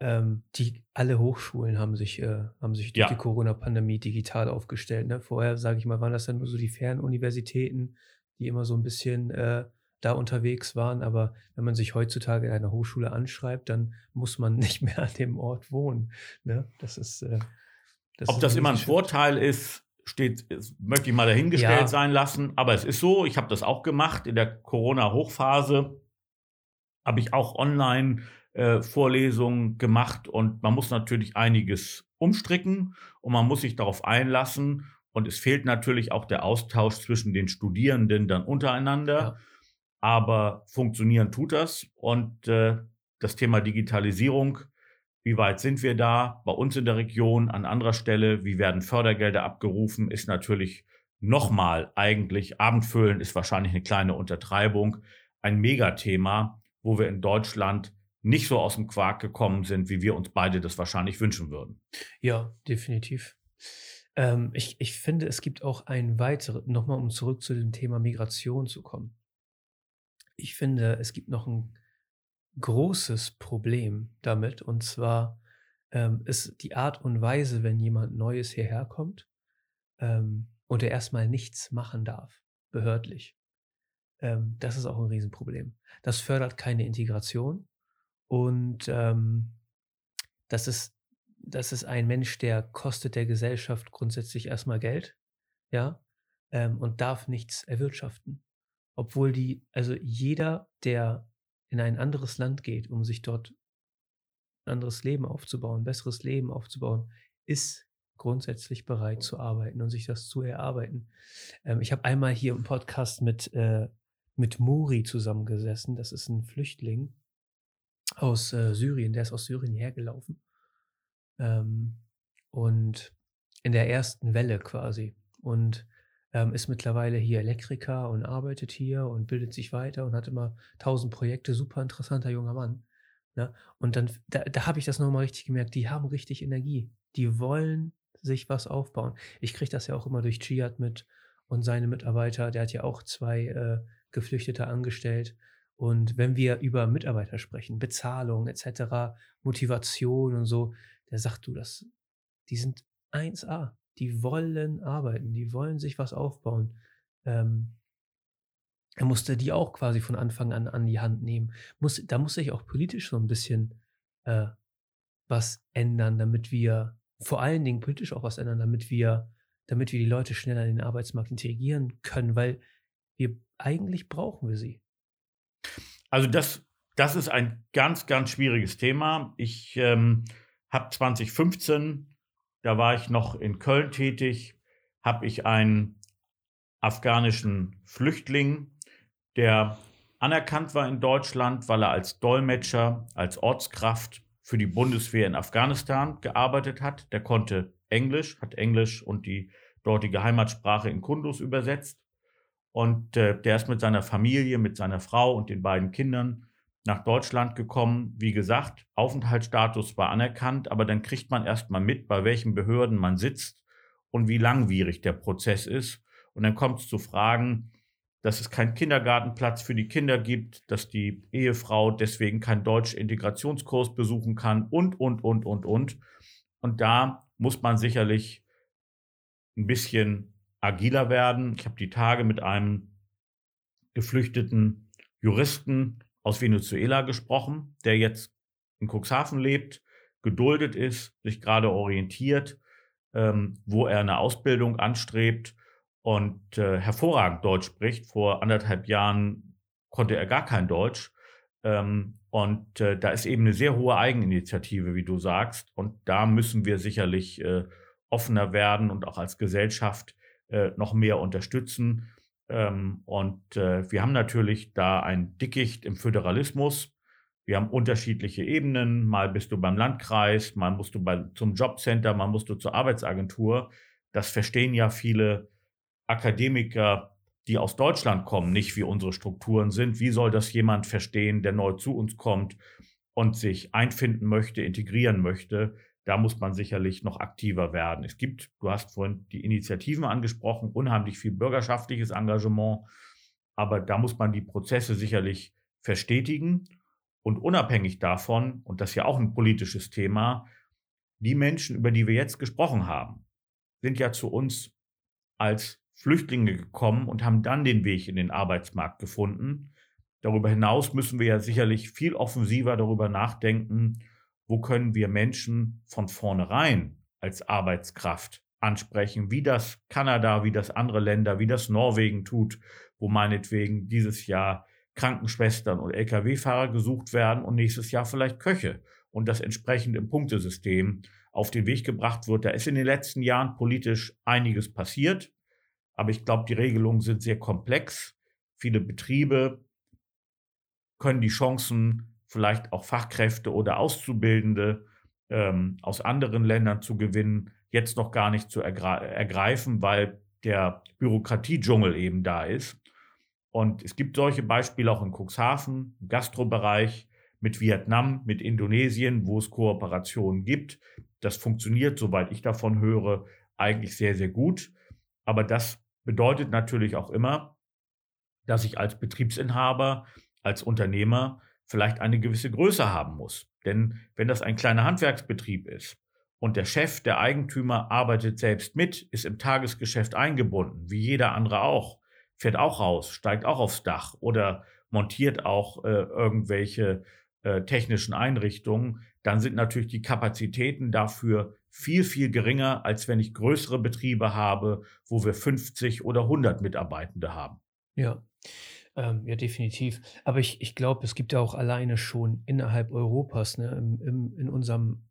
Ähm, die, alle Hochschulen haben sich, äh, haben sich durch ja. die Corona-Pandemie digital aufgestellt. Ne? Vorher, sage ich mal, waren das dann nur so die Fernuniversitäten, die immer so ein bisschen äh, da unterwegs waren. Aber wenn man sich heutzutage in einer Hochschule anschreibt, dann muss man (laughs) nicht mehr an dem Ort wohnen. Ne? Das ist äh, das Ob das immer ein Vorteil ist, steht, möchte ich mal dahingestellt ja. sein lassen. Aber es ist so, ich habe das auch gemacht in der Corona-Hochphase. Habe ich auch online äh, Vorlesungen gemacht und man muss natürlich einiges umstricken und man muss sich darauf einlassen. Und es fehlt natürlich auch der Austausch zwischen den Studierenden dann untereinander. Ja. Aber funktionieren tut das. Und äh, das Thema Digitalisierung wie weit sind wir da? Bei uns in der Region, an anderer Stelle, wie werden Fördergelder abgerufen, ist natürlich nochmal eigentlich, Abendfüllen ist wahrscheinlich eine kleine Untertreibung, ein Megathema, wo wir in Deutschland nicht so aus dem Quark gekommen sind, wie wir uns beide das wahrscheinlich wünschen würden. Ja, definitiv. Ähm, ich, ich finde, es gibt auch ein weiteres, nochmal um zurück zu dem Thema Migration zu kommen. Ich finde, es gibt noch ein großes Problem damit. Und zwar ähm, ist die Art und Weise, wenn jemand Neues hierher kommt ähm, und er erstmal nichts machen darf, behördlich. Ähm, das ist auch ein Riesenproblem. Das fördert keine Integration und ähm, das ist das ist ein Mensch, der kostet der Gesellschaft grundsätzlich erstmal Geld, ja, ähm, und darf nichts erwirtschaften. Obwohl die, also jeder, der in ein anderes Land geht, um sich dort ein anderes Leben aufzubauen, ein besseres Leben aufzubauen, ist grundsätzlich bereit zu arbeiten und sich das zu erarbeiten. Ähm, ich habe einmal hier im Podcast mit, äh, mit Muri zusammengesessen. Das ist ein Flüchtling aus äh, Syrien, der ist aus Syrien hergelaufen. Ähm, und in der ersten Welle quasi. Und ähm, ist mittlerweile hier Elektriker und arbeitet hier und bildet sich weiter und hat immer tausend Projekte. Super interessanter junger Mann. Ne? Und dann, da, da habe ich das nochmal richtig gemerkt, die haben richtig Energie. Die wollen sich was aufbauen. Ich kriege das ja auch immer durch Chiat mit und seine Mitarbeiter. Der hat ja auch zwei äh, Geflüchtete angestellt. Und wenn wir über Mitarbeiter sprechen, Bezahlung etc., Motivation und so, der sagt du, das, die sind 1A. Die wollen arbeiten, die wollen sich was aufbauen. Ähm, er musste die auch quasi von Anfang an an die Hand nehmen. Muss, da muss sich auch politisch so ein bisschen äh, was ändern, damit wir vor allen Dingen politisch auch was ändern, damit wir, damit wir die Leute schneller in den Arbeitsmarkt integrieren können, weil wir eigentlich brauchen wir sie. Also das, das ist ein ganz, ganz schwieriges Thema. Ich ähm, habe 2015, da war ich noch in Köln tätig, habe ich einen afghanischen Flüchtling, der anerkannt war in Deutschland, weil er als Dolmetscher, als Ortskraft für die Bundeswehr in Afghanistan gearbeitet hat. Der konnte Englisch, hat Englisch und die dortige Heimatsprache in Kundus übersetzt. Und äh, der ist mit seiner Familie, mit seiner Frau und den beiden Kindern nach Deutschland gekommen. Wie gesagt, Aufenthaltsstatus war anerkannt, aber dann kriegt man erst mal mit, bei welchen Behörden man sitzt und wie langwierig der Prozess ist. Und dann kommt es zu Fragen, dass es keinen Kindergartenplatz für die Kinder gibt, dass die Ehefrau deswegen keinen Deutsch-Integrationskurs besuchen kann und, und, und, und, und. Und da muss man sicherlich ein bisschen agiler werden. Ich habe die Tage mit einem geflüchteten Juristen aus Venezuela gesprochen, der jetzt in Cuxhaven lebt, geduldet ist, sich gerade orientiert, ähm, wo er eine Ausbildung anstrebt und äh, hervorragend Deutsch spricht. Vor anderthalb Jahren konnte er gar kein Deutsch. Ähm, und äh, da ist eben eine sehr hohe Eigeninitiative, wie du sagst. Und da müssen wir sicherlich äh, offener werden und auch als Gesellschaft äh, noch mehr unterstützen. Ähm, und äh, wir haben natürlich da ein Dickicht im Föderalismus. Wir haben unterschiedliche Ebenen. Mal bist du beim Landkreis, mal musst du bei, zum Jobcenter, mal musst du zur Arbeitsagentur. Das verstehen ja viele Akademiker, die aus Deutschland kommen, nicht wie unsere Strukturen sind. Wie soll das jemand verstehen, der neu zu uns kommt und sich einfinden möchte, integrieren möchte? Da muss man sicherlich noch aktiver werden. Es gibt, du hast vorhin die Initiativen angesprochen, unheimlich viel bürgerschaftliches Engagement, aber da muss man die Prozesse sicherlich verstetigen und unabhängig davon, und das ist ja auch ein politisches Thema, die Menschen, über die wir jetzt gesprochen haben, sind ja zu uns als Flüchtlinge gekommen und haben dann den Weg in den Arbeitsmarkt gefunden. Darüber hinaus müssen wir ja sicherlich viel offensiver darüber nachdenken, wo können wir Menschen von vornherein als Arbeitskraft ansprechen, wie das Kanada, wie das andere Länder, wie das Norwegen tut, wo meinetwegen dieses Jahr Krankenschwestern und Lkw-Fahrer gesucht werden und nächstes Jahr vielleicht Köche und das entsprechend im Punktesystem auf den Weg gebracht wird. Da ist in den letzten Jahren politisch einiges passiert, aber ich glaube, die Regelungen sind sehr komplex. Viele Betriebe können die Chancen vielleicht auch Fachkräfte oder Auszubildende ähm, aus anderen Ländern zu gewinnen, jetzt noch gar nicht zu ergreifen, weil der Bürokratiedschungel eben da ist. Und es gibt solche Beispiele auch in Cuxhaven, im Gastrobereich, mit Vietnam, mit Indonesien, wo es Kooperationen gibt. Das funktioniert, soweit ich davon höre, eigentlich sehr, sehr gut. Aber das bedeutet natürlich auch immer, dass ich als Betriebsinhaber, als Unternehmer vielleicht eine gewisse Größe haben muss. Denn wenn das ein kleiner Handwerksbetrieb ist und der Chef, der Eigentümer arbeitet selbst mit, ist im Tagesgeschäft eingebunden, wie jeder andere auch, fährt auch raus, steigt auch aufs Dach oder montiert auch äh, irgendwelche äh, technischen Einrichtungen, dann sind natürlich die Kapazitäten dafür viel, viel geringer, als wenn ich größere Betriebe habe, wo wir 50 oder 100 Mitarbeitende haben. Ja. Ähm, ja, definitiv. Aber ich, ich glaube, es gibt ja auch alleine schon innerhalb Europas, ne, im, im, in unserem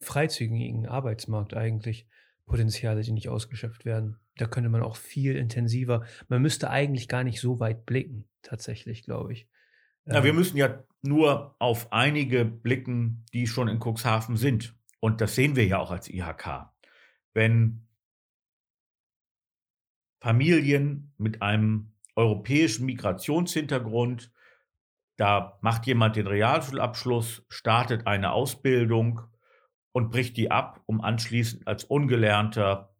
freizügigen Arbeitsmarkt eigentlich Potenziale, die nicht ausgeschöpft werden. Da könnte man auch viel intensiver, man müsste eigentlich gar nicht so weit blicken, tatsächlich, glaube ich. Ja, wir ähm, müssen ja nur auf einige blicken, die schon in Cuxhaven sind. Und das sehen wir ja auch als IHK. Wenn Familien mit einem europäischen Migrationshintergrund, da macht jemand den Realschulabschluss, startet eine Ausbildung und bricht die ab, um anschließend als Ungelernter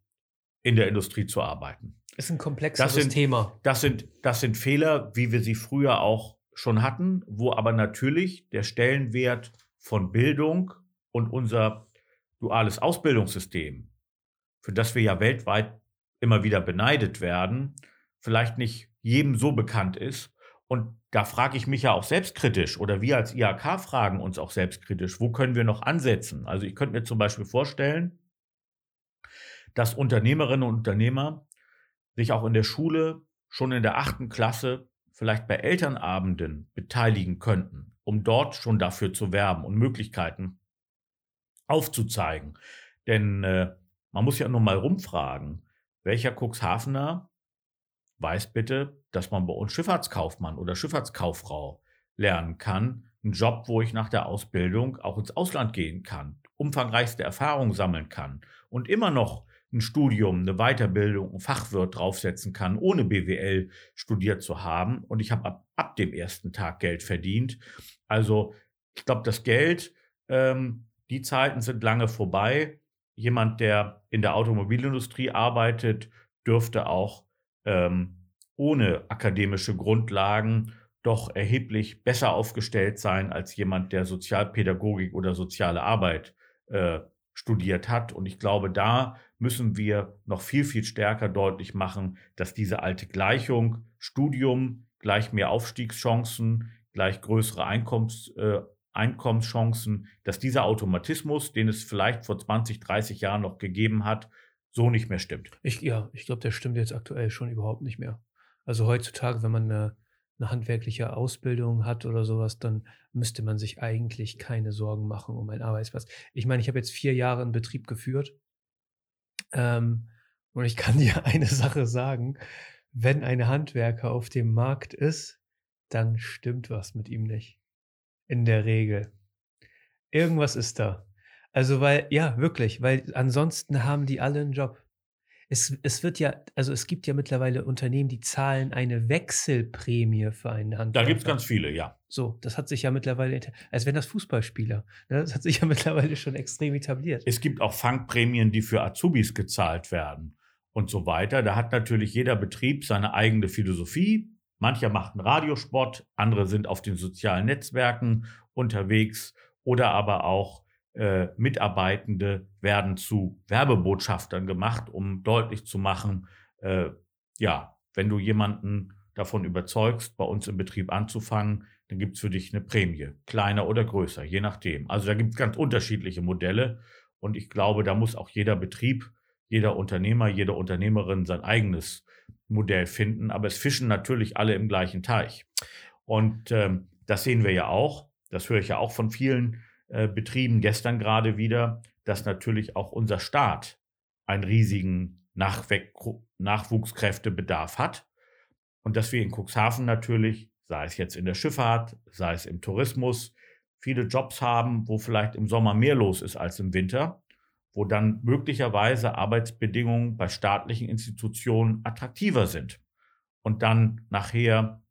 in der Industrie zu arbeiten. Ist ein komplexes das sind, Thema. Das sind, das sind Fehler, wie wir sie früher auch schon hatten, wo aber natürlich der Stellenwert von Bildung und unser duales Ausbildungssystem, für das wir ja weltweit immer wieder beneidet werden, vielleicht nicht jedem so bekannt ist. Und da frage ich mich ja auch selbstkritisch oder wir als IHK fragen uns auch selbstkritisch, wo können wir noch ansetzen? Also ich könnte mir zum Beispiel vorstellen, dass Unternehmerinnen und Unternehmer sich auch in der Schule schon in der achten Klasse vielleicht bei Elternabenden beteiligen könnten, um dort schon dafür zu werben und Möglichkeiten aufzuzeigen. Denn äh, man muss ja nur mal rumfragen, welcher Cuxhavener weiß bitte, dass man bei uns Schifffahrtskaufmann oder Schifffahrtskauffrau lernen kann. Ein Job, wo ich nach der Ausbildung auch ins Ausland gehen kann, umfangreichste Erfahrungen sammeln kann und immer noch ein Studium, eine Weiterbildung, ein Fachwirt draufsetzen kann, ohne BWL studiert zu haben. Und ich habe ab, ab dem ersten Tag Geld verdient. Also ich glaube, das Geld, ähm, die Zeiten sind lange vorbei. Jemand, der in der Automobilindustrie arbeitet, dürfte auch ähm, ohne akademische Grundlagen doch erheblich besser aufgestellt sein als jemand, der Sozialpädagogik oder soziale Arbeit äh, studiert hat. Und ich glaube, da müssen wir noch viel, viel stärker deutlich machen, dass diese alte Gleichung Studium gleich mehr Aufstiegschancen, gleich größere Einkommens, äh, Einkommenschancen, dass dieser Automatismus, den es vielleicht vor 20, 30 Jahren noch gegeben hat, so nicht mehr stimmt. Ich, ja, ich glaube, der stimmt jetzt aktuell schon überhaupt nicht mehr. Also heutzutage, wenn man eine, eine handwerkliche Ausbildung hat oder sowas, dann müsste man sich eigentlich keine Sorgen machen um einen Arbeitsplatz. Ich meine, ich habe jetzt vier Jahre einen Betrieb geführt ähm, und ich kann (laughs) dir eine Sache sagen, wenn ein Handwerker auf dem Markt ist, dann stimmt was mit ihm nicht. In der Regel. Irgendwas ist da. Also, weil, ja, wirklich, weil ansonsten haben die alle einen Job. Es, es wird ja, also es gibt ja mittlerweile Unternehmen, die zahlen eine Wechselprämie für einen Handwerker. Da gibt es ganz viele, ja. So, das hat sich ja mittlerweile, als wenn das Fußballspieler, ne, das hat sich ja (laughs) mittlerweile schon extrem etabliert. Es gibt auch Fangprämien, die für Azubis gezahlt werden und so weiter. Da hat natürlich jeder Betrieb seine eigene Philosophie. Mancher macht einen Radiospot, andere sind auf den sozialen Netzwerken unterwegs oder aber auch äh, Mitarbeitende werden zu Werbebotschaftern gemacht, um deutlich zu machen, äh, ja, wenn du jemanden davon überzeugst, bei uns im Betrieb anzufangen, dann gibt es für dich eine Prämie, kleiner oder größer, je nachdem. Also da gibt es ganz unterschiedliche Modelle und ich glaube, da muss auch jeder Betrieb, jeder Unternehmer, jede Unternehmerin sein eigenes Modell finden. Aber es fischen natürlich alle im gleichen Teich. Und ähm, das sehen wir ja auch. Das höre ich ja auch von vielen äh, betrieben, gestern gerade wieder, dass natürlich auch unser Staat einen riesigen Nachwe Nachwuchskräftebedarf hat. Und dass wir in Cuxhaven natürlich, sei es jetzt in der Schifffahrt, sei es im Tourismus, viele Jobs haben, wo vielleicht im Sommer mehr los ist als im Winter, wo dann möglicherweise Arbeitsbedingungen bei staatlichen Institutionen attraktiver sind. Und dann nachher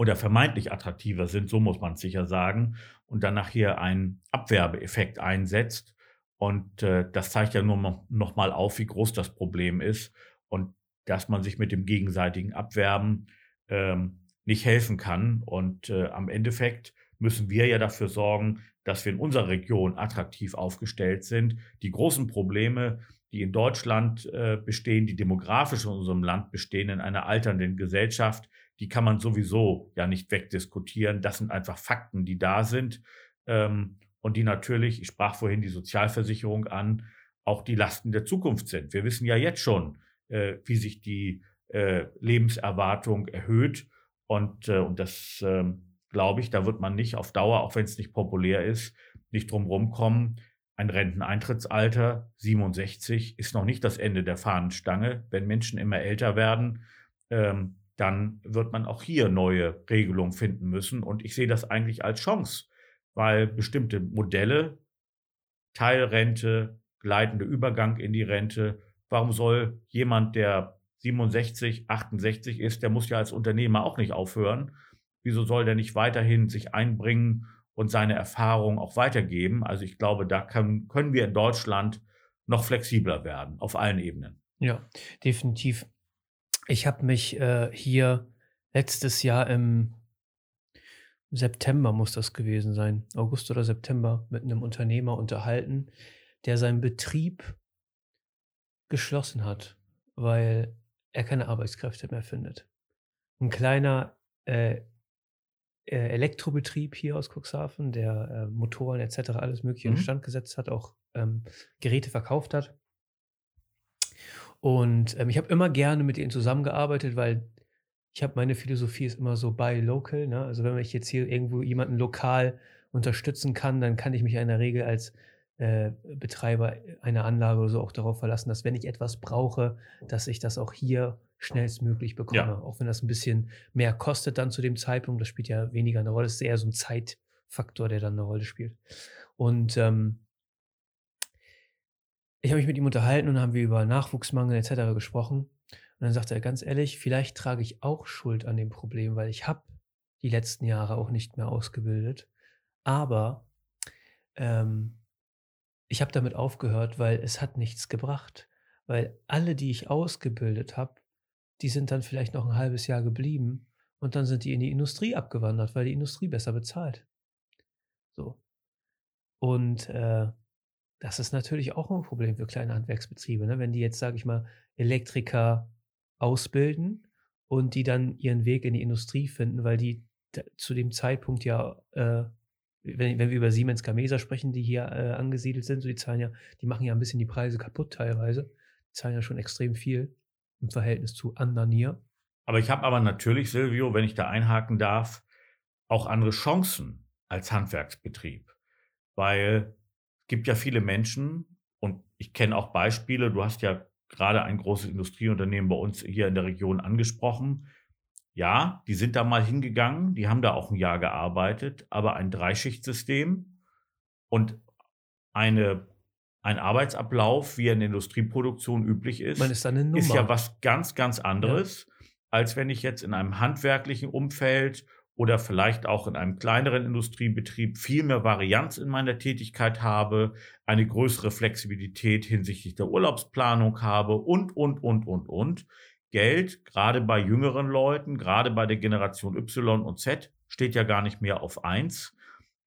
oder vermeintlich attraktiver sind, so muss man es sicher sagen, und dann nachher ein Abwerbeeffekt einsetzt. Und äh, das zeigt ja nur noch mal auf, wie groß das Problem ist und dass man sich mit dem gegenseitigen Abwerben ähm, nicht helfen kann. Und äh, am Endeffekt müssen wir ja dafür sorgen, dass wir in unserer Region attraktiv aufgestellt sind. Die großen Probleme, die in Deutschland äh, bestehen, die demografisch in unserem Land bestehen, in einer alternden Gesellschaft, die kann man sowieso ja nicht wegdiskutieren. Das sind einfach Fakten, die da sind ähm, und die natürlich, ich sprach vorhin die Sozialversicherung an, auch die Lasten der Zukunft sind. Wir wissen ja jetzt schon, äh, wie sich die äh, Lebenserwartung erhöht und, äh, und das ähm, glaube ich, da wird man nicht auf Dauer, auch wenn es nicht populär ist, nicht drum rumkommen. Ein Renteneintrittsalter 67 ist noch nicht das Ende der Fahnenstange. Wenn Menschen immer älter werden, ähm, dann wird man auch hier neue Regelungen finden müssen. Und ich sehe das eigentlich als Chance, weil bestimmte Modelle, Teilrente, gleitender Übergang in die Rente, warum soll jemand, der 67, 68 ist, der muss ja als Unternehmer auch nicht aufhören. Wieso soll der nicht weiterhin sich einbringen und seine Erfahrung auch weitergeben? Also ich glaube, da kann, können wir in Deutschland noch flexibler werden auf allen Ebenen. Ja, definitiv. Ich habe mich äh, hier letztes Jahr im September muss das gewesen sein, August oder September, mit einem Unternehmer unterhalten, der seinen Betrieb geschlossen hat, weil er keine Arbeitskräfte mehr findet. Ein kleiner äh, äh, Elektrobetrieb hier aus Cuxhaven, der äh, Motoren etc. alles Mögliche mhm. instand gesetzt hat, auch ähm, Geräte verkauft hat. Und ähm, ich habe immer gerne mit ihnen zusammengearbeitet, weil ich habe meine Philosophie ist immer so buy local. Ne? Also wenn ich jetzt hier irgendwo jemanden lokal unterstützen kann, dann kann ich mich in der Regel als äh, Betreiber einer Anlage oder so auch darauf verlassen, dass wenn ich etwas brauche, dass ich das auch hier schnellstmöglich bekomme. Ja. Auch wenn das ein bisschen mehr kostet dann zu dem Zeitpunkt, das spielt ja weniger eine Rolle. Das ist eher so ein Zeitfaktor, der dann eine Rolle spielt. Und ähm, ich habe mich mit ihm unterhalten und haben wir über Nachwuchsmangel etc. gesprochen. Und dann sagte er ganz ehrlich, vielleicht trage ich auch Schuld an dem Problem, weil ich habe die letzten Jahre auch nicht mehr ausgebildet. Aber ähm, ich habe damit aufgehört, weil es hat nichts gebracht. Weil alle, die ich ausgebildet habe, die sind dann vielleicht noch ein halbes Jahr geblieben und dann sind die in die Industrie abgewandert, weil die Industrie besser bezahlt. So. Und äh, das ist natürlich auch ein Problem für kleine Handwerksbetriebe. Ne? Wenn die jetzt, sage ich mal, Elektriker ausbilden und die dann ihren Weg in die Industrie finden, weil die zu dem Zeitpunkt ja äh, wenn, wenn wir über Siemens Gamesa sprechen, die hier äh, angesiedelt sind, so die zahlen ja, die machen ja ein bisschen die Preise kaputt teilweise. Die zahlen ja schon extrem viel im Verhältnis zu anderen hier. Aber ich habe aber natürlich, Silvio, wenn ich da einhaken darf, auch andere Chancen als Handwerksbetrieb. Weil gibt ja viele Menschen und ich kenne auch Beispiele, du hast ja gerade ein großes Industrieunternehmen bei uns hier in der Region angesprochen, ja, die sind da mal hingegangen, die haben da auch ein Jahr gearbeitet, aber ein Dreischichtsystem und eine, ein Arbeitsablauf, wie er in der Industrieproduktion üblich ist, ist, ist, ja was ganz, ganz anderes, ja. als wenn ich jetzt in einem handwerklichen Umfeld oder vielleicht auch in einem kleineren Industriebetrieb viel mehr Varianz in meiner Tätigkeit habe, eine größere Flexibilität hinsichtlich der Urlaubsplanung habe und, und, und, und, und. Geld, gerade bei jüngeren Leuten, gerade bei der Generation Y und Z, steht ja gar nicht mehr auf eins.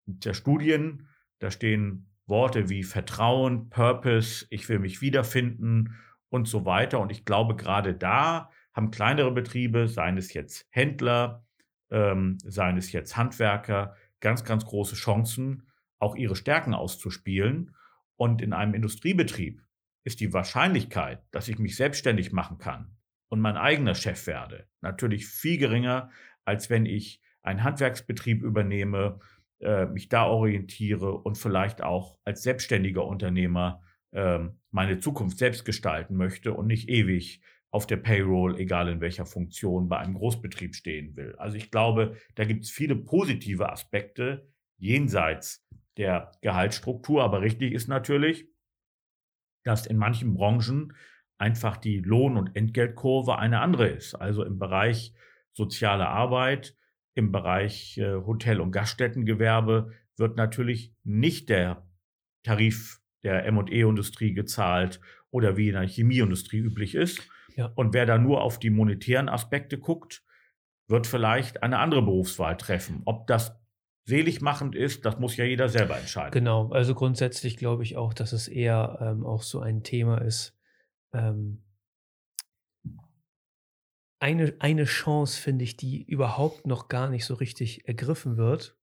Der Studien, da stehen Worte wie Vertrauen, Purpose, ich will mich wiederfinden und so weiter. Und ich glaube, gerade da haben kleinere Betriebe, seien es jetzt Händler, ähm, seien es jetzt Handwerker, ganz, ganz große Chancen, auch ihre Stärken auszuspielen. Und in einem Industriebetrieb ist die Wahrscheinlichkeit, dass ich mich selbstständig machen kann, und mein eigener Chef werde. Natürlich viel geringer, als wenn ich einen Handwerksbetrieb übernehme, äh, mich da orientiere und vielleicht auch als selbstständiger Unternehmer äh, meine Zukunft selbst gestalten möchte und nicht ewig auf der Payroll, egal in welcher Funktion, bei einem Großbetrieb stehen will. Also ich glaube, da gibt es viele positive Aspekte jenseits der Gehaltsstruktur. Aber richtig ist natürlich, dass in manchen Branchen einfach die Lohn- und Entgeltkurve eine andere ist. Also im Bereich soziale Arbeit, im Bereich äh, Hotel- und Gaststättengewerbe wird natürlich nicht der Tarif der M&E-Industrie gezahlt oder wie in der Chemieindustrie üblich ist. Ja. Und wer da nur auf die monetären Aspekte guckt, wird vielleicht eine andere Berufswahl treffen. Ob das seligmachend ist, das muss ja jeder selber entscheiden. Genau, also grundsätzlich glaube ich auch, dass es eher ähm, auch so ein Thema ist, ähm, eine, eine Chance, finde ich, die überhaupt noch gar nicht so richtig ergriffen wird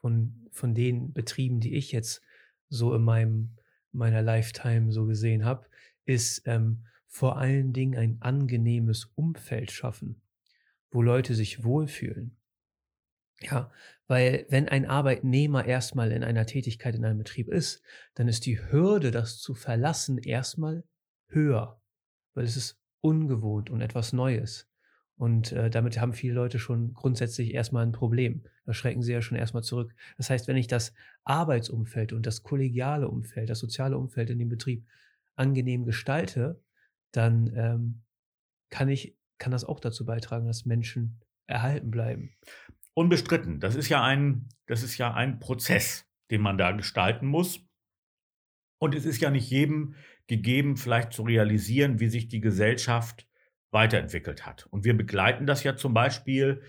von, von den Betrieben, die ich jetzt so in meinem, meiner Lifetime so gesehen habe, ist ähm, vor allen Dingen ein angenehmes Umfeld schaffen, wo Leute sich wohlfühlen. Ja, weil wenn ein Arbeitnehmer erstmal in einer Tätigkeit in einem Betrieb ist, dann ist die Hürde, das zu verlassen, erstmal höher, weil es ist ungewohnt und etwas Neues. Und äh, damit haben viele Leute schon grundsätzlich erstmal ein Problem. Da schrecken sie ja schon erstmal zurück. Das heißt, wenn ich das Arbeitsumfeld und das kollegiale Umfeld, das soziale Umfeld in dem Betrieb angenehm gestalte, dann ähm, kann ich, kann das auch dazu beitragen, dass Menschen erhalten bleiben. Unbestritten. Das ist ja ein, das ist ja ein Prozess, den man da gestalten muss. Und es ist ja nicht jedem gegeben, vielleicht zu realisieren, wie sich die Gesellschaft weiterentwickelt hat. Und wir begleiten das ja zum Beispiel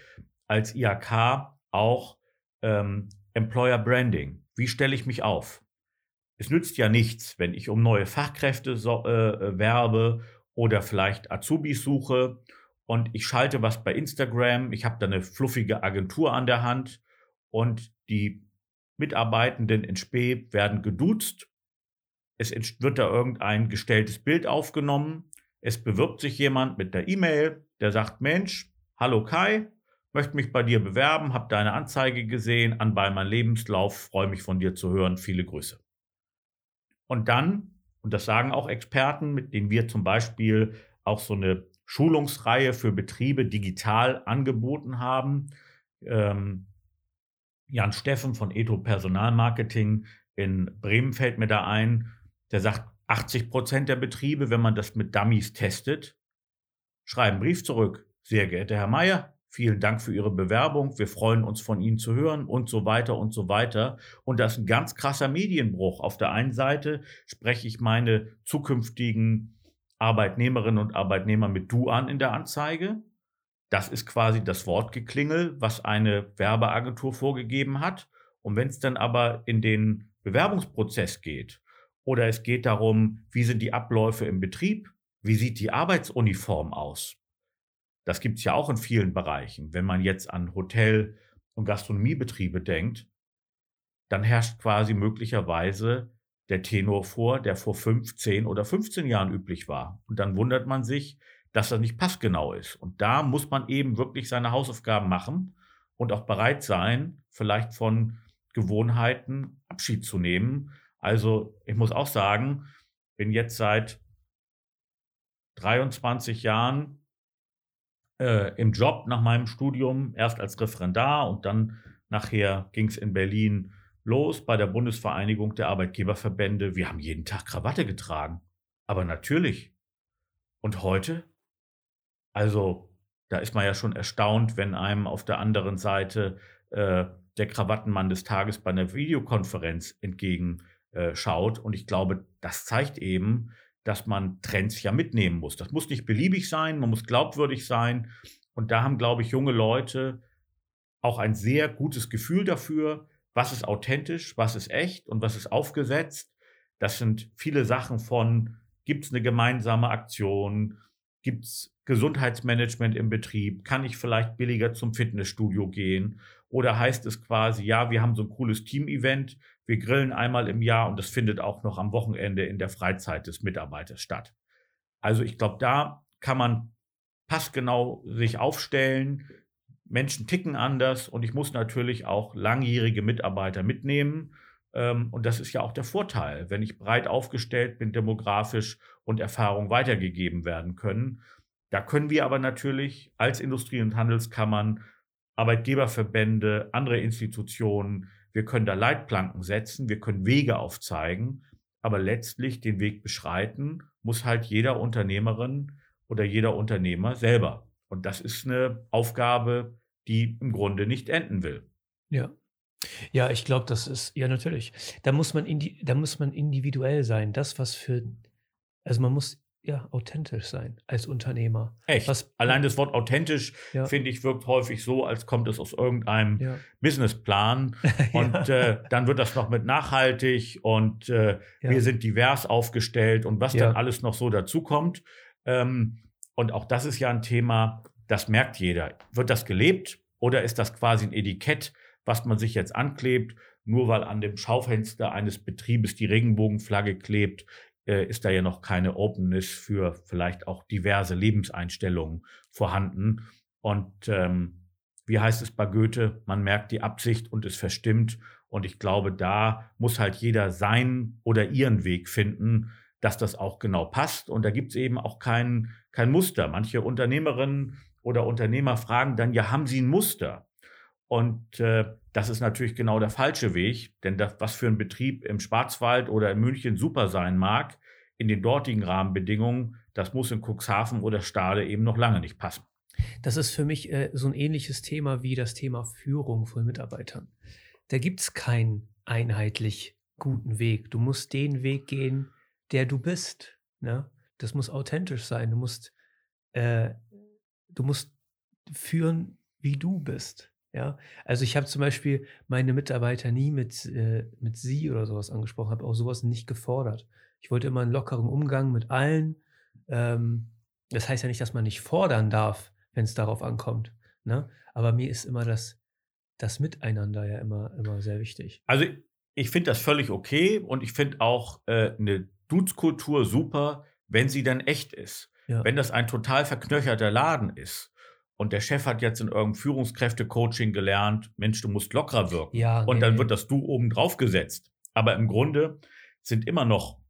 als IHK auch ähm, Employer Branding. Wie stelle ich mich auf? Es nützt ja nichts, wenn ich um neue Fachkräfte so, äh, werbe oder vielleicht Azubis suche und ich schalte was bei Instagram. Ich habe da eine fluffige Agentur an der Hand und die Mitarbeitenden in Spee werden geduzt. Es wird da irgendein gestelltes Bild aufgenommen es bewirbt sich jemand mit der E-Mail, der sagt, Mensch, hallo Kai, möchte mich bei dir bewerben, habe deine Anzeige gesehen, an bei meinem Lebenslauf, freue mich von dir zu hören, viele Grüße. Und dann, und das sagen auch Experten, mit denen wir zum Beispiel auch so eine Schulungsreihe für Betriebe digital angeboten haben, ähm, Jan Steffen von Eto Personalmarketing in Bremen fällt mir da ein, der sagt, 80 Prozent der Betriebe, wenn man das mit Dummies testet, schreiben Brief zurück. Sehr geehrter Herr Mayer, vielen Dank für Ihre Bewerbung. Wir freuen uns von Ihnen zu hören und so weiter und so weiter. Und das ist ein ganz krasser Medienbruch. Auf der einen Seite spreche ich meine zukünftigen Arbeitnehmerinnen und Arbeitnehmer mit Du an in der Anzeige. Das ist quasi das Wortgeklingel, was eine Werbeagentur vorgegeben hat. Und wenn es dann aber in den Bewerbungsprozess geht oder es geht darum, wie sind die Abläufe im Betrieb? Wie sieht die Arbeitsuniform aus? Das gibt es ja auch in vielen Bereichen. Wenn man jetzt an Hotel- und Gastronomiebetriebe denkt, dann herrscht quasi möglicherweise der Tenor vor, der vor 15 oder 15 Jahren üblich war. Und dann wundert man sich, dass das nicht passgenau ist. Und da muss man eben wirklich seine Hausaufgaben machen und auch bereit sein, vielleicht von Gewohnheiten Abschied zu nehmen, also ich muss auch sagen, bin jetzt seit 23 Jahren äh, im Job nach meinem Studium, erst als Referendar und dann nachher ging es in Berlin los bei der Bundesvereinigung der Arbeitgeberverbände. Wir haben jeden Tag Krawatte getragen. Aber natürlich. Und heute? Also, da ist man ja schon erstaunt, wenn einem auf der anderen Seite äh, der Krawattenmann des Tages bei einer Videokonferenz entgegen äh. Und ich glaube, das zeigt eben, dass man Trends ja mitnehmen muss. Das muss nicht beliebig sein, man muss glaubwürdig sein. Und da haben, glaube ich, junge Leute auch ein sehr gutes Gefühl dafür, was ist authentisch, was ist echt und was ist aufgesetzt. Das sind viele Sachen von, gibt es eine gemeinsame Aktion, gibt es Gesundheitsmanagement im Betrieb, kann ich vielleicht billiger zum Fitnessstudio gehen oder heißt es quasi, ja, wir haben so ein cooles Team-Event, wir grillen einmal im Jahr und das findet auch noch am Wochenende in der Freizeit des Mitarbeiters statt. Also ich glaube, da kann man passgenau sich aufstellen. Menschen ticken anders und ich muss natürlich auch langjährige Mitarbeiter mitnehmen. Ähm, und das ist ja auch der Vorteil, wenn ich breit aufgestellt bin, demografisch und Erfahrung weitergegeben werden können. Da können wir aber natürlich als Industrie- und Handelskammern, Arbeitgeberverbände, andere Institutionen, wir können da Leitplanken setzen, wir können Wege aufzeigen, aber letztlich den Weg beschreiten muss halt jeder Unternehmerin oder jeder Unternehmer selber. Und das ist eine Aufgabe, die im Grunde nicht enden will. Ja. Ja, ich glaube, das ist, ja, natürlich. Da muss man, indi da muss man individuell sein. Das, was für, also man muss ja, authentisch sein als Unternehmer. Echt? Was, Allein das Wort authentisch, ja. finde ich, wirkt häufig so, als kommt es aus irgendeinem ja. Businessplan. (laughs) Und äh, dann wird das noch mit nachhaltig und äh, wir sind divers aufgestellt und was dann alles noch so dazukommt. Ähm, und auch das ist ja ein Thema, das merkt jeder. Wird das gelebt oder ist das quasi ein Etikett, was man sich jetzt anklebt? Nur weil an dem Schaufenster eines Betriebes die Regenbogenflagge klebt, ist da ja noch keine Openness für vielleicht auch diverse Lebenseinstellungen vorhanden. Und ähm, wie heißt es bei Goethe? Man merkt die Absicht und es verstimmt. Und ich glaube, da muss halt jeder seinen oder ihren Weg finden, dass das auch genau passt. Und da gibt es eben auch kein, kein Muster. Manche Unternehmerinnen oder Unternehmer fragen dann, ja, haben Sie ein Muster? Und äh, das ist natürlich genau der falsche Weg, denn das, was für ein Betrieb im Schwarzwald oder in München super sein mag, in den dortigen Rahmenbedingungen, das muss in Cuxhaven oder Stade eben noch lange nicht passen. Das ist für mich äh, so ein ähnliches Thema wie das Thema Führung von Mitarbeitern. Da gibt es keinen einheitlich guten Weg. Du musst den Weg gehen, der du bist. Ne? Das muss authentisch sein. Du musst, äh, du musst führen, wie du bist. Ja, also ich habe zum Beispiel meine Mitarbeiter nie mit, äh, mit sie oder sowas angesprochen, habe auch sowas nicht gefordert. Ich wollte immer einen lockeren Umgang mit allen. Ähm, das heißt ja nicht, dass man nicht fordern darf, wenn es darauf ankommt. Ne? Aber mir ist immer das, das Miteinander ja immer, immer sehr wichtig. Also ich finde das völlig okay und ich finde auch äh, eine Dudes-Kultur super, wenn sie dann echt ist. Ja. Wenn das ein total verknöcherter Laden ist und der Chef hat jetzt in irgendeinem Führungskräfte-Coaching gelernt, Mensch, du musst lockerer wirken. Ja, und nee, dann wird das Du oben drauf gesetzt. Aber im Grunde sind immer noch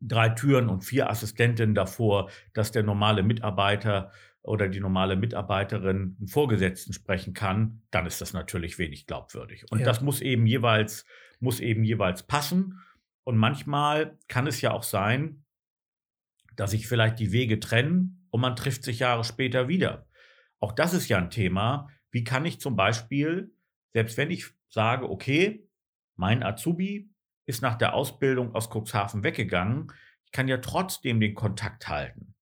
drei Türen und vier Assistentinnen davor, dass der normale Mitarbeiter oder die normale Mitarbeiterin einen Vorgesetzten sprechen kann, dann ist das natürlich wenig glaubwürdig. Und ja. das muss eben jeweils, muss eben jeweils passen. Und manchmal kann es ja auch sein, dass sich vielleicht die Wege trennen und man trifft sich Jahre später wieder. Auch das ist ja ein Thema. Wie kann ich zum Beispiel, selbst wenn ich sage, okay, mein Azubi ist nach der Ausbildung aus Cuxhaven weggegangen, ich kann ja trotzdem den Kontakt halten.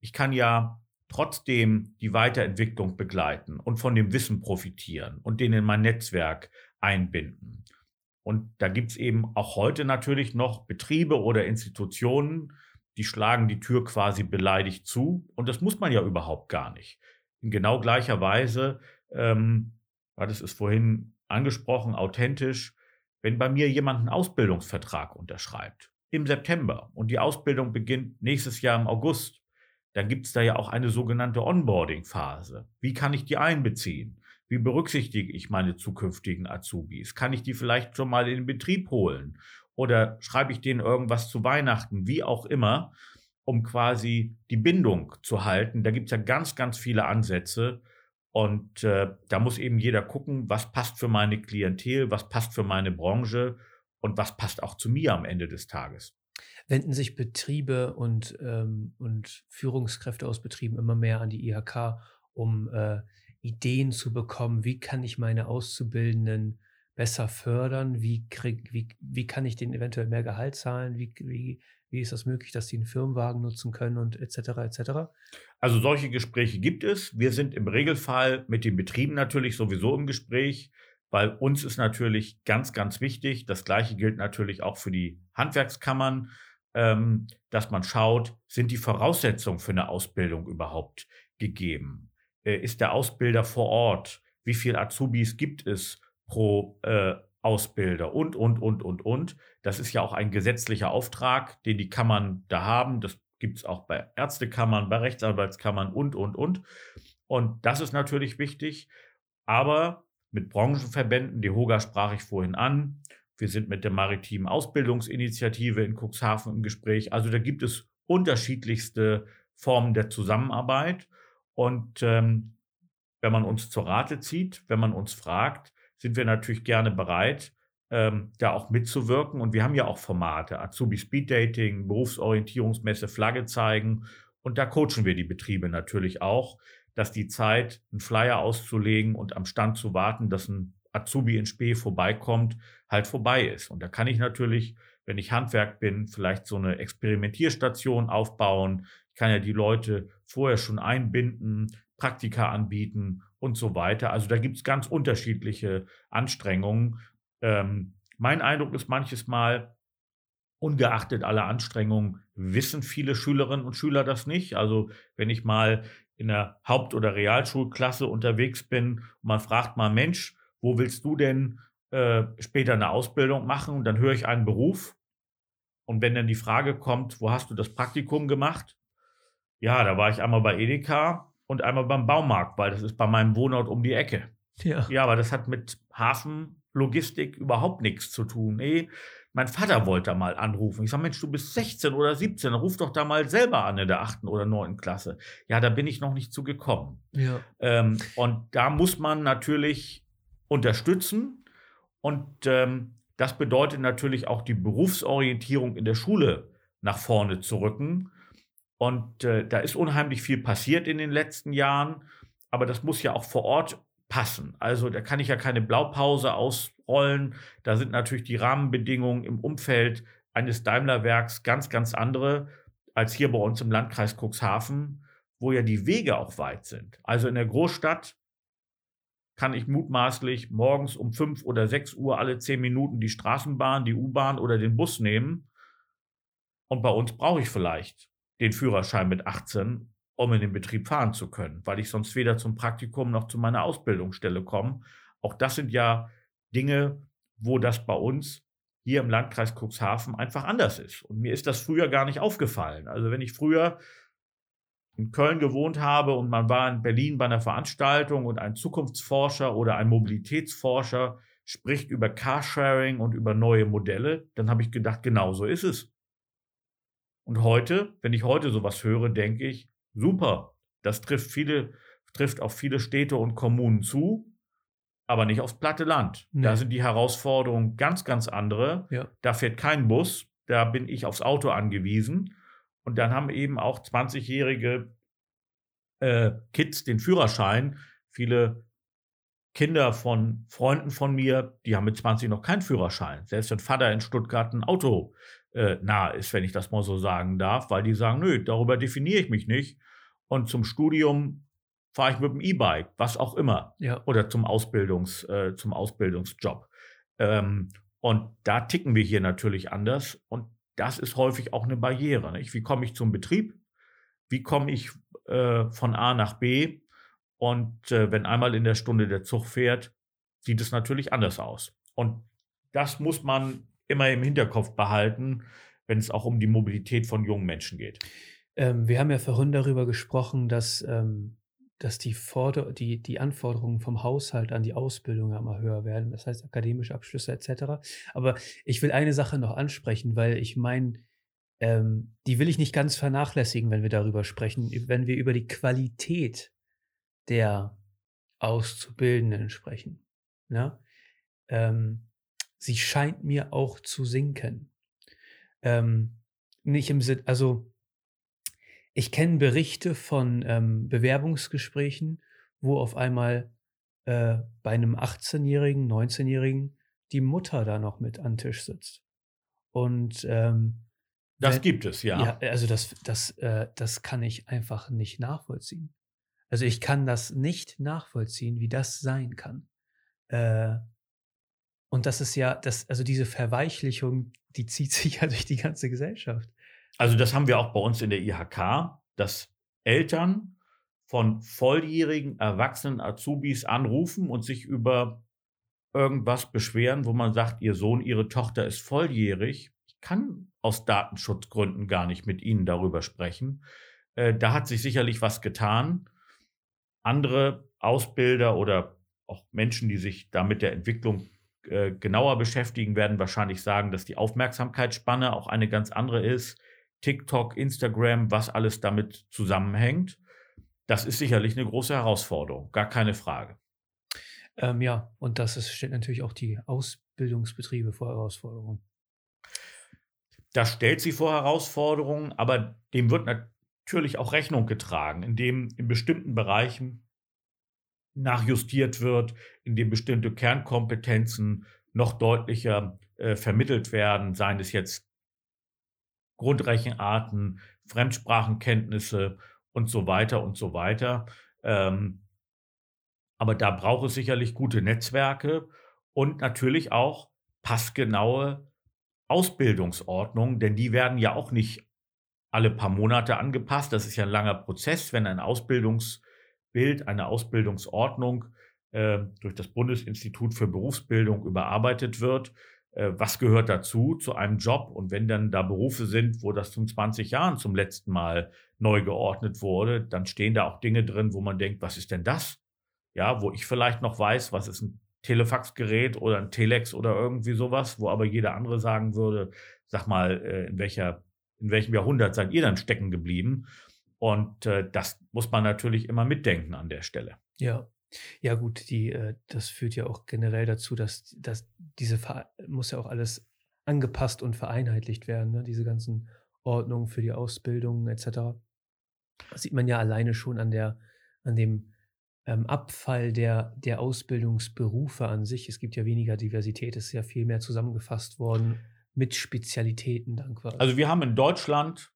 Ich kann ja trotzdem die Weiterentwicklung begleiten und von dem Wissen profitieren und den in mein Netzwerk einbinden. Und da gibt es eben auch heute natürlich noch Betriebe oder Institutionen, die schlagen die Tür quasi beleidigt zu. Und das muss man ja überhaupt gar nicht. In genau gleicher Weise, ähm, das ist vorhin angesprochen, authentisch, wenn bei mir jemand einen Ausbildungsvertrag unterschreibt im September und die Ausbildung beginnt nächstes Jahr im August, dann gibt es da ja auch eine sogenannte Onboarding-Phase. Wie kann ich die einbeziehen? Wie berücksichtige ich meine zukünftigen Azubis? Kann ich die vielleicht schon mal in den Betrieb holen? Oder schreibe ich denen irgendwas zu Weihnachten? Wie auch immer, um quasi die Bindung zu halten. Da gibt es ja ganz, ganz viele Ansätze. Und äh, da muss eben jeder gucken, was passt für meine Klientel, was passt für meine Branche und was passt auch zu mir am Ende des Tages. Wenden sich Betriebe und, ähm, und Führungskräfte aus Betrieben immer mehr an die IHK, um äh, Ideen zu bekommen, wie kann ich meine Auszubildenden besser fördern, wie, krieg, wie, wie kann ich denen eventuell mehr Gehalt zahlen, wie, wie, wie ist das möglich, dass die einen Firmenwagen nutzen können und etc. etc. Also solche Gespräche gibt es. Wir sind im Regelfall mit den Betrieben natürlich sowieso im Gespräch, weil uns ist natürlich ganz, ganz wichtig. Das gleiche gilt natürlich auch für die Handwerkskammern ähm, dass man schaut, sind die Voraussetzungen für eine Ausbildung überhaupt gegeben? Äh, ist der Ausbilder vor Ort? Wie viele Azubis gibt es pro äh, Ausbilder? Und, und, und, und, und. Das ist ja auch ein gesetzlicher Auftrag, den die Kammern da haben. Das gibt es auch bei Ärztekammern, bei Rechtsanwaltskammern und, und, und. Und das ist natürlich wichtig. Aber mit Branchenverbänden, die HOGA sprach ich vorhin an, wir sind mit der Maritimen Ausbildungsinitiative in Cuxhaven im Gespräch. Also da gibt es unterschiedlichste Formen der Zusammenarbeit. Und ähm, wenn man uns zur Rate zieht, wenn man uns fragt, sind wir natürlich gerne bereit, ähm, da auch mitzuwirken. Und wir haben ja auch Formate, Azubi Speed Dating, Berufsorientierungsmesse, Flagge zeigen. Und da coachen wir die Betriebe natürlich auch, dass die Zeit, einen Flyer auszulegen und am Stand zu warten, dass ein Azubi in Spee vorbeikommt, halt vorbei ist. Und da kann ich natürlich, wenn ich Handwerk bin, vielleicht so eine Experimentierstation aufbauen. Ich kann ja die Leute vorher schon einbinden, Praktika anbieten und so weiter. Also da gibt es ganz unterschiedliche Anstrengungen. Ähm, mein Eindruck ist manches Mal, ungeachtet aller Anstrengungen, wissen viele Schülerinnen und Schüler das nicht. Also wenn ich mal in der Haupt- oder Realschulklasse unterwegs bin und man fragt mal, Mensch, wo willst du denn äh, später eine Ausbildung machen? Und dann höre ich einen Beruf. Und wenn dann die Frage kommt, wo hast du das Praktikum gemacht? Ja, da war ich einmal bei Edeka und einmal beim Baumarkt, weil das ist bei meinem Wohnort um die Ecke. Ja. Ja, aber das hat mit Hafen Logistik überhaupt nichts zu tun. Nee, mein Vater wollte da mal anrufen. Ich sage, Mensch, du bist 16 oder 17, ruf doch da mal selber an in der 8. oder 9. Klasse. Ja, da bin ich noch nicht zu gekommen. Ja. Ähm, und da muss man natürlich unterstützen. Und ähm, das bedeutet natürlich auch die Berufsorientierung in der Schule nach vorne zu rücken. Und äh, da ist unheimlich viel passiert in den letzten Jahren, aber das muss ja auch vor Ort passen. Also da kann ich ja keine Blaupause ausrollen. Da sind natürlich die Rahmenbedingungen im Umfeld eines Daimlerwerks ganz, ganz andere als hier bei uns im Landkreis Cuxhaven, wo ja die Wege auch weit sind. Also in der Großstadt kann ich mutmaßlich morgens um fünf oder sechs Uhr alle zehn Minuten die Straßenbahn, die U-Bahn oder den Bus nehmen. Und bei uns brauche ich vielleicht den Führerschein mit 18, um in den Betrieb fahren zu können, weil ich sonst weder zum Praktikum noch zu meiner Ausbildungsstelle komme. Auch das sind ja Dinge, wo das bei uns hier im Landkreis Cuxhaven einfach anders ist. Und mir ist das früher gar nicht aufgefallen. Also wenn ich früher in Köln gewohnt habe und man war in Berlin bei einer Veranstaltung und ein Zukunftsforscher oder ein Mobilitätsforscher spricht über Carsharing und über neue Modelle, dann habe ich gedacht, genau so ist es. Und heute, wenn ich heute sowas höre, denke ich, super, das trifft viele, trifft auf viele Städte und Kommunen zu, aber nicht aufs platte Land. Nee. Da sind die Herausforderungen ganz, ganz andere. Ja. Da fährt kein Bus, da bin ich aufs Auto angewiesen. Und dann haben eben auch 20-jährige äh, Kids den Führerschein. Viele Kinder von Freunden von mir, die haben mit 20 noch keinen Führerschein. Selbst wenn Vater in Stuttgart ein Auto äh, nah ist, wenn ich das mal so sagen darf, weil die sagen, nö, darüber definiere ich mich nicht. Und zum Studium fahre ich mit dem E-Bike, was auch immer. Ja. Oder zum, Ausbildungs, äh, zum Ausbildungsjob. Ähm, und da ticken wir hier natürlich anders. Und das ist häufig auch eine Barriere. Nicht? Wie komme ich zum Betrieb? Wie komme ich äh, von A nach B? Und äh, wenn einmal in der Stunde der Zug fährt, sieht es natürlich anders aus. Und das muss man immer im Hinterkopf behalten, wenn es auch um die Mobilität von jungen Menschen geht. Ähm, wir haben ja vorhin darüber gesprochen, dass ähm, dass die, Forder die, die Anforderungen vom Haushalt an die Ausbildung immer höher werden, das heißt akademische Abschlüsse etc. Aber ich will eine Sache noch ansprechen, weil ich meine, ähm, die will ich nicht ganz vernachlässigen, wenn wir darüber sprechen, wenn wir über die Qualität der Auszubildenden sprechen. Ja? Ne? Ähm, sie scheint mir auch zu sinken. Ähm, nicht im Sinne, also ich kenne Berichte von ähm, Bewerbungsgesprächen, wo auf einmal äh, bei einem 18-Jährigen, 19-Jährigen die Mutter da noch mit an Tisch sitzt. Und ähm, das wenn, gibt es, ja. Ja, also das, das, äh, das kann ich einfach nicht nachvollziehen. Also ich kann das nicht nachvollziehen, wie das sein kann. Äh, und das ist ja, das, also diese Verweichlichung, die zieht (laughs) sich ja durch die ganze Gesellschaft. Also das haben wir auch bei uns in der IHK, dass Eltern von volljährigen, erwachsenen Azubis anrufen und sich über irgendwas beschweren, wo man sagt, ihr Sohn, ihre Tochter ist volljährig. Ich kann aus Datenschutzgründen gar nicht mit Ihnen darüber sprechen. Äh, da hat sich sicherlich was getan. Andere Ausbilder oder auch Menschen, die sich da mit der Entwicklung äh, genauer beschäftigen, werden wahrscheinlich sagen, dass die Aufmerksamkeitsspanne auch eine ganz andere ist. TikTok, Instagram, was alles damit zusammenhängt. Das ist sicherlich eine große Herausforderung, gar keine Frage. Ähm, ja, und das ist, stellt natürlich auch die Ausbildungsbetriebe vor Herausforderungen. Das stellt sie vor Herausforderungen, aber dem wird natürlich auch Rechnung getragen, indem in bestimmten Bereichen nachjustiert wird, indem bestimmte Kernkompetenzen noch deutlicher äh, vermittelt werden, seien es jetzt Grundrechenarten, Fremdsprachenkenntnisse und so weiter und so weiter. Ähm, aber da braucht es sicherlich gute Netzwerke und natürlich auch passgenaue Ausbildungsordnungen, denn die werden ja auch nicht alle paar Monate angepasst. Das ist ja ein langer Prozess, wenn ein Ausbildungsbild, eine Ausbildungsordnung äh, durch das Bundesinstitut für Berufsbildung überarbeitet wird äh, was gehört dazu zu einem Job? Und wenn dann da Berufe sind, wo das zum 20 Jahren zum letzten Mal neu geordnet wurde, dann stehen da auch Dinge drin, wo man denkt, was ist denn das? Ja, wo ich vielleicht noch weiß, was ist ein Telefaxgerät oder ein Telex oder irgendwie sowas, wo aber jeder andere sagen würde, sag mal, äh, in, welcher, in welchem Jahrhundert seid ihr dann stecken geblieben? Und äh, das muss man natürlich immer mitdenken an der Stelle. Ja. Ja, gut, die, äh, das führt ja auch generell dazu, dass, dass diese Ver muss ja auch alles angepasst und vereinheitlicht werden, ne? diese ganzen Ordnungen für die Ausbildung etc. Das sieht man ja alleine schon an der, an dem ähm, Abfall der, der Ausbildungsberufe an sich. Es gibt ja weniger Diversität, es ist ja viel mehr zusammengefasst worden mit Spezialitäten dann quasi. Also wir haben in Deutschland,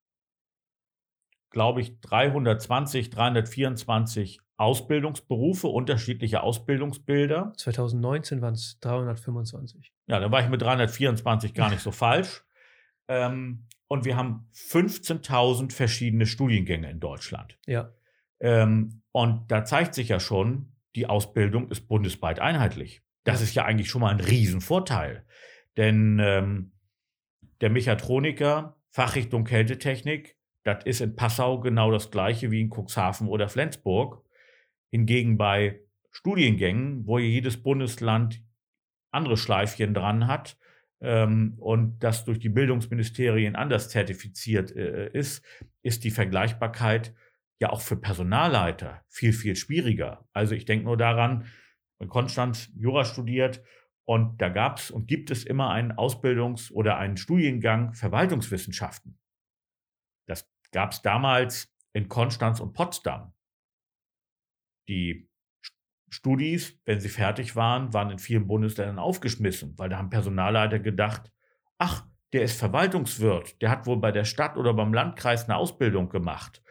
glaube ich, 320, 324 Ausbildungsberufe, unterschiedliche Ausbildungsbilder. 2019 waren es 325. Ja, da war ich mit 324 gar nicht so falsch. Ähm, und wir haben 15.000 verschiedene Studiengänge in Deutschland. Ja. Ähm, und da zeigt sich ja schon, die Ausbildung ist bundesweit einheitlich. Das ja. ist ja eigentlich schon mal ein Riesenvorteil. Denn ähm, der Mechatroniker, Fachrichtung Kältetechnik, das ist in Passau genau das gleiche wie in Cuxhaven oder Flensburg. Hingegen bei Studiengängen, wo jedes Bundesland andere Schleifchen dran hat ähm, und das durch die Bildungsministerien anders zertifiziert äh, ist, ist die Vergleichbarkeit ja auch für Personalleiter viel, viel schwieriger. Also ich denke nur daran, in Konstanz Jura studiert und da gab es und gibt es immer einen Ausbildungs- oder einen Studiengang Verwaltungswissenschaften. Gab es damals in Konstanz und Potsdam. Die Studis, wenn sie fertig waren, waren in vielen Bundesländern aufgeschmissen, weil da haben Personalleiter gedacht, ach, der ist Verwaltungswirt, der hat wohl bei der Stadt oder beim Landkreis eine Ausbildung gemacht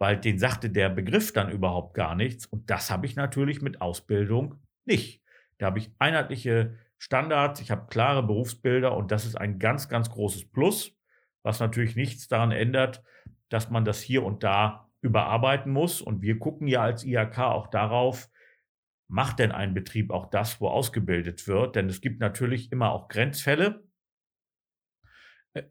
weil den sagte der Begriff dann überhaupt gar nichts. Und das habe ich natürlich mit Ausbildung nicht. Da habe ich einheitliche Standards, ich habe klare Berufsbilder und das ist ein ganz, ganz großes Plus, was natürlich nichts daran ändert, dass man das hier und da überarbeiten muss. Und wir gucken ja als IHK auch darauf, macht denn ein Betrieb auch das, wo ausgebildet wird? Denn es gibt natürlich immer auch Grenzfälle.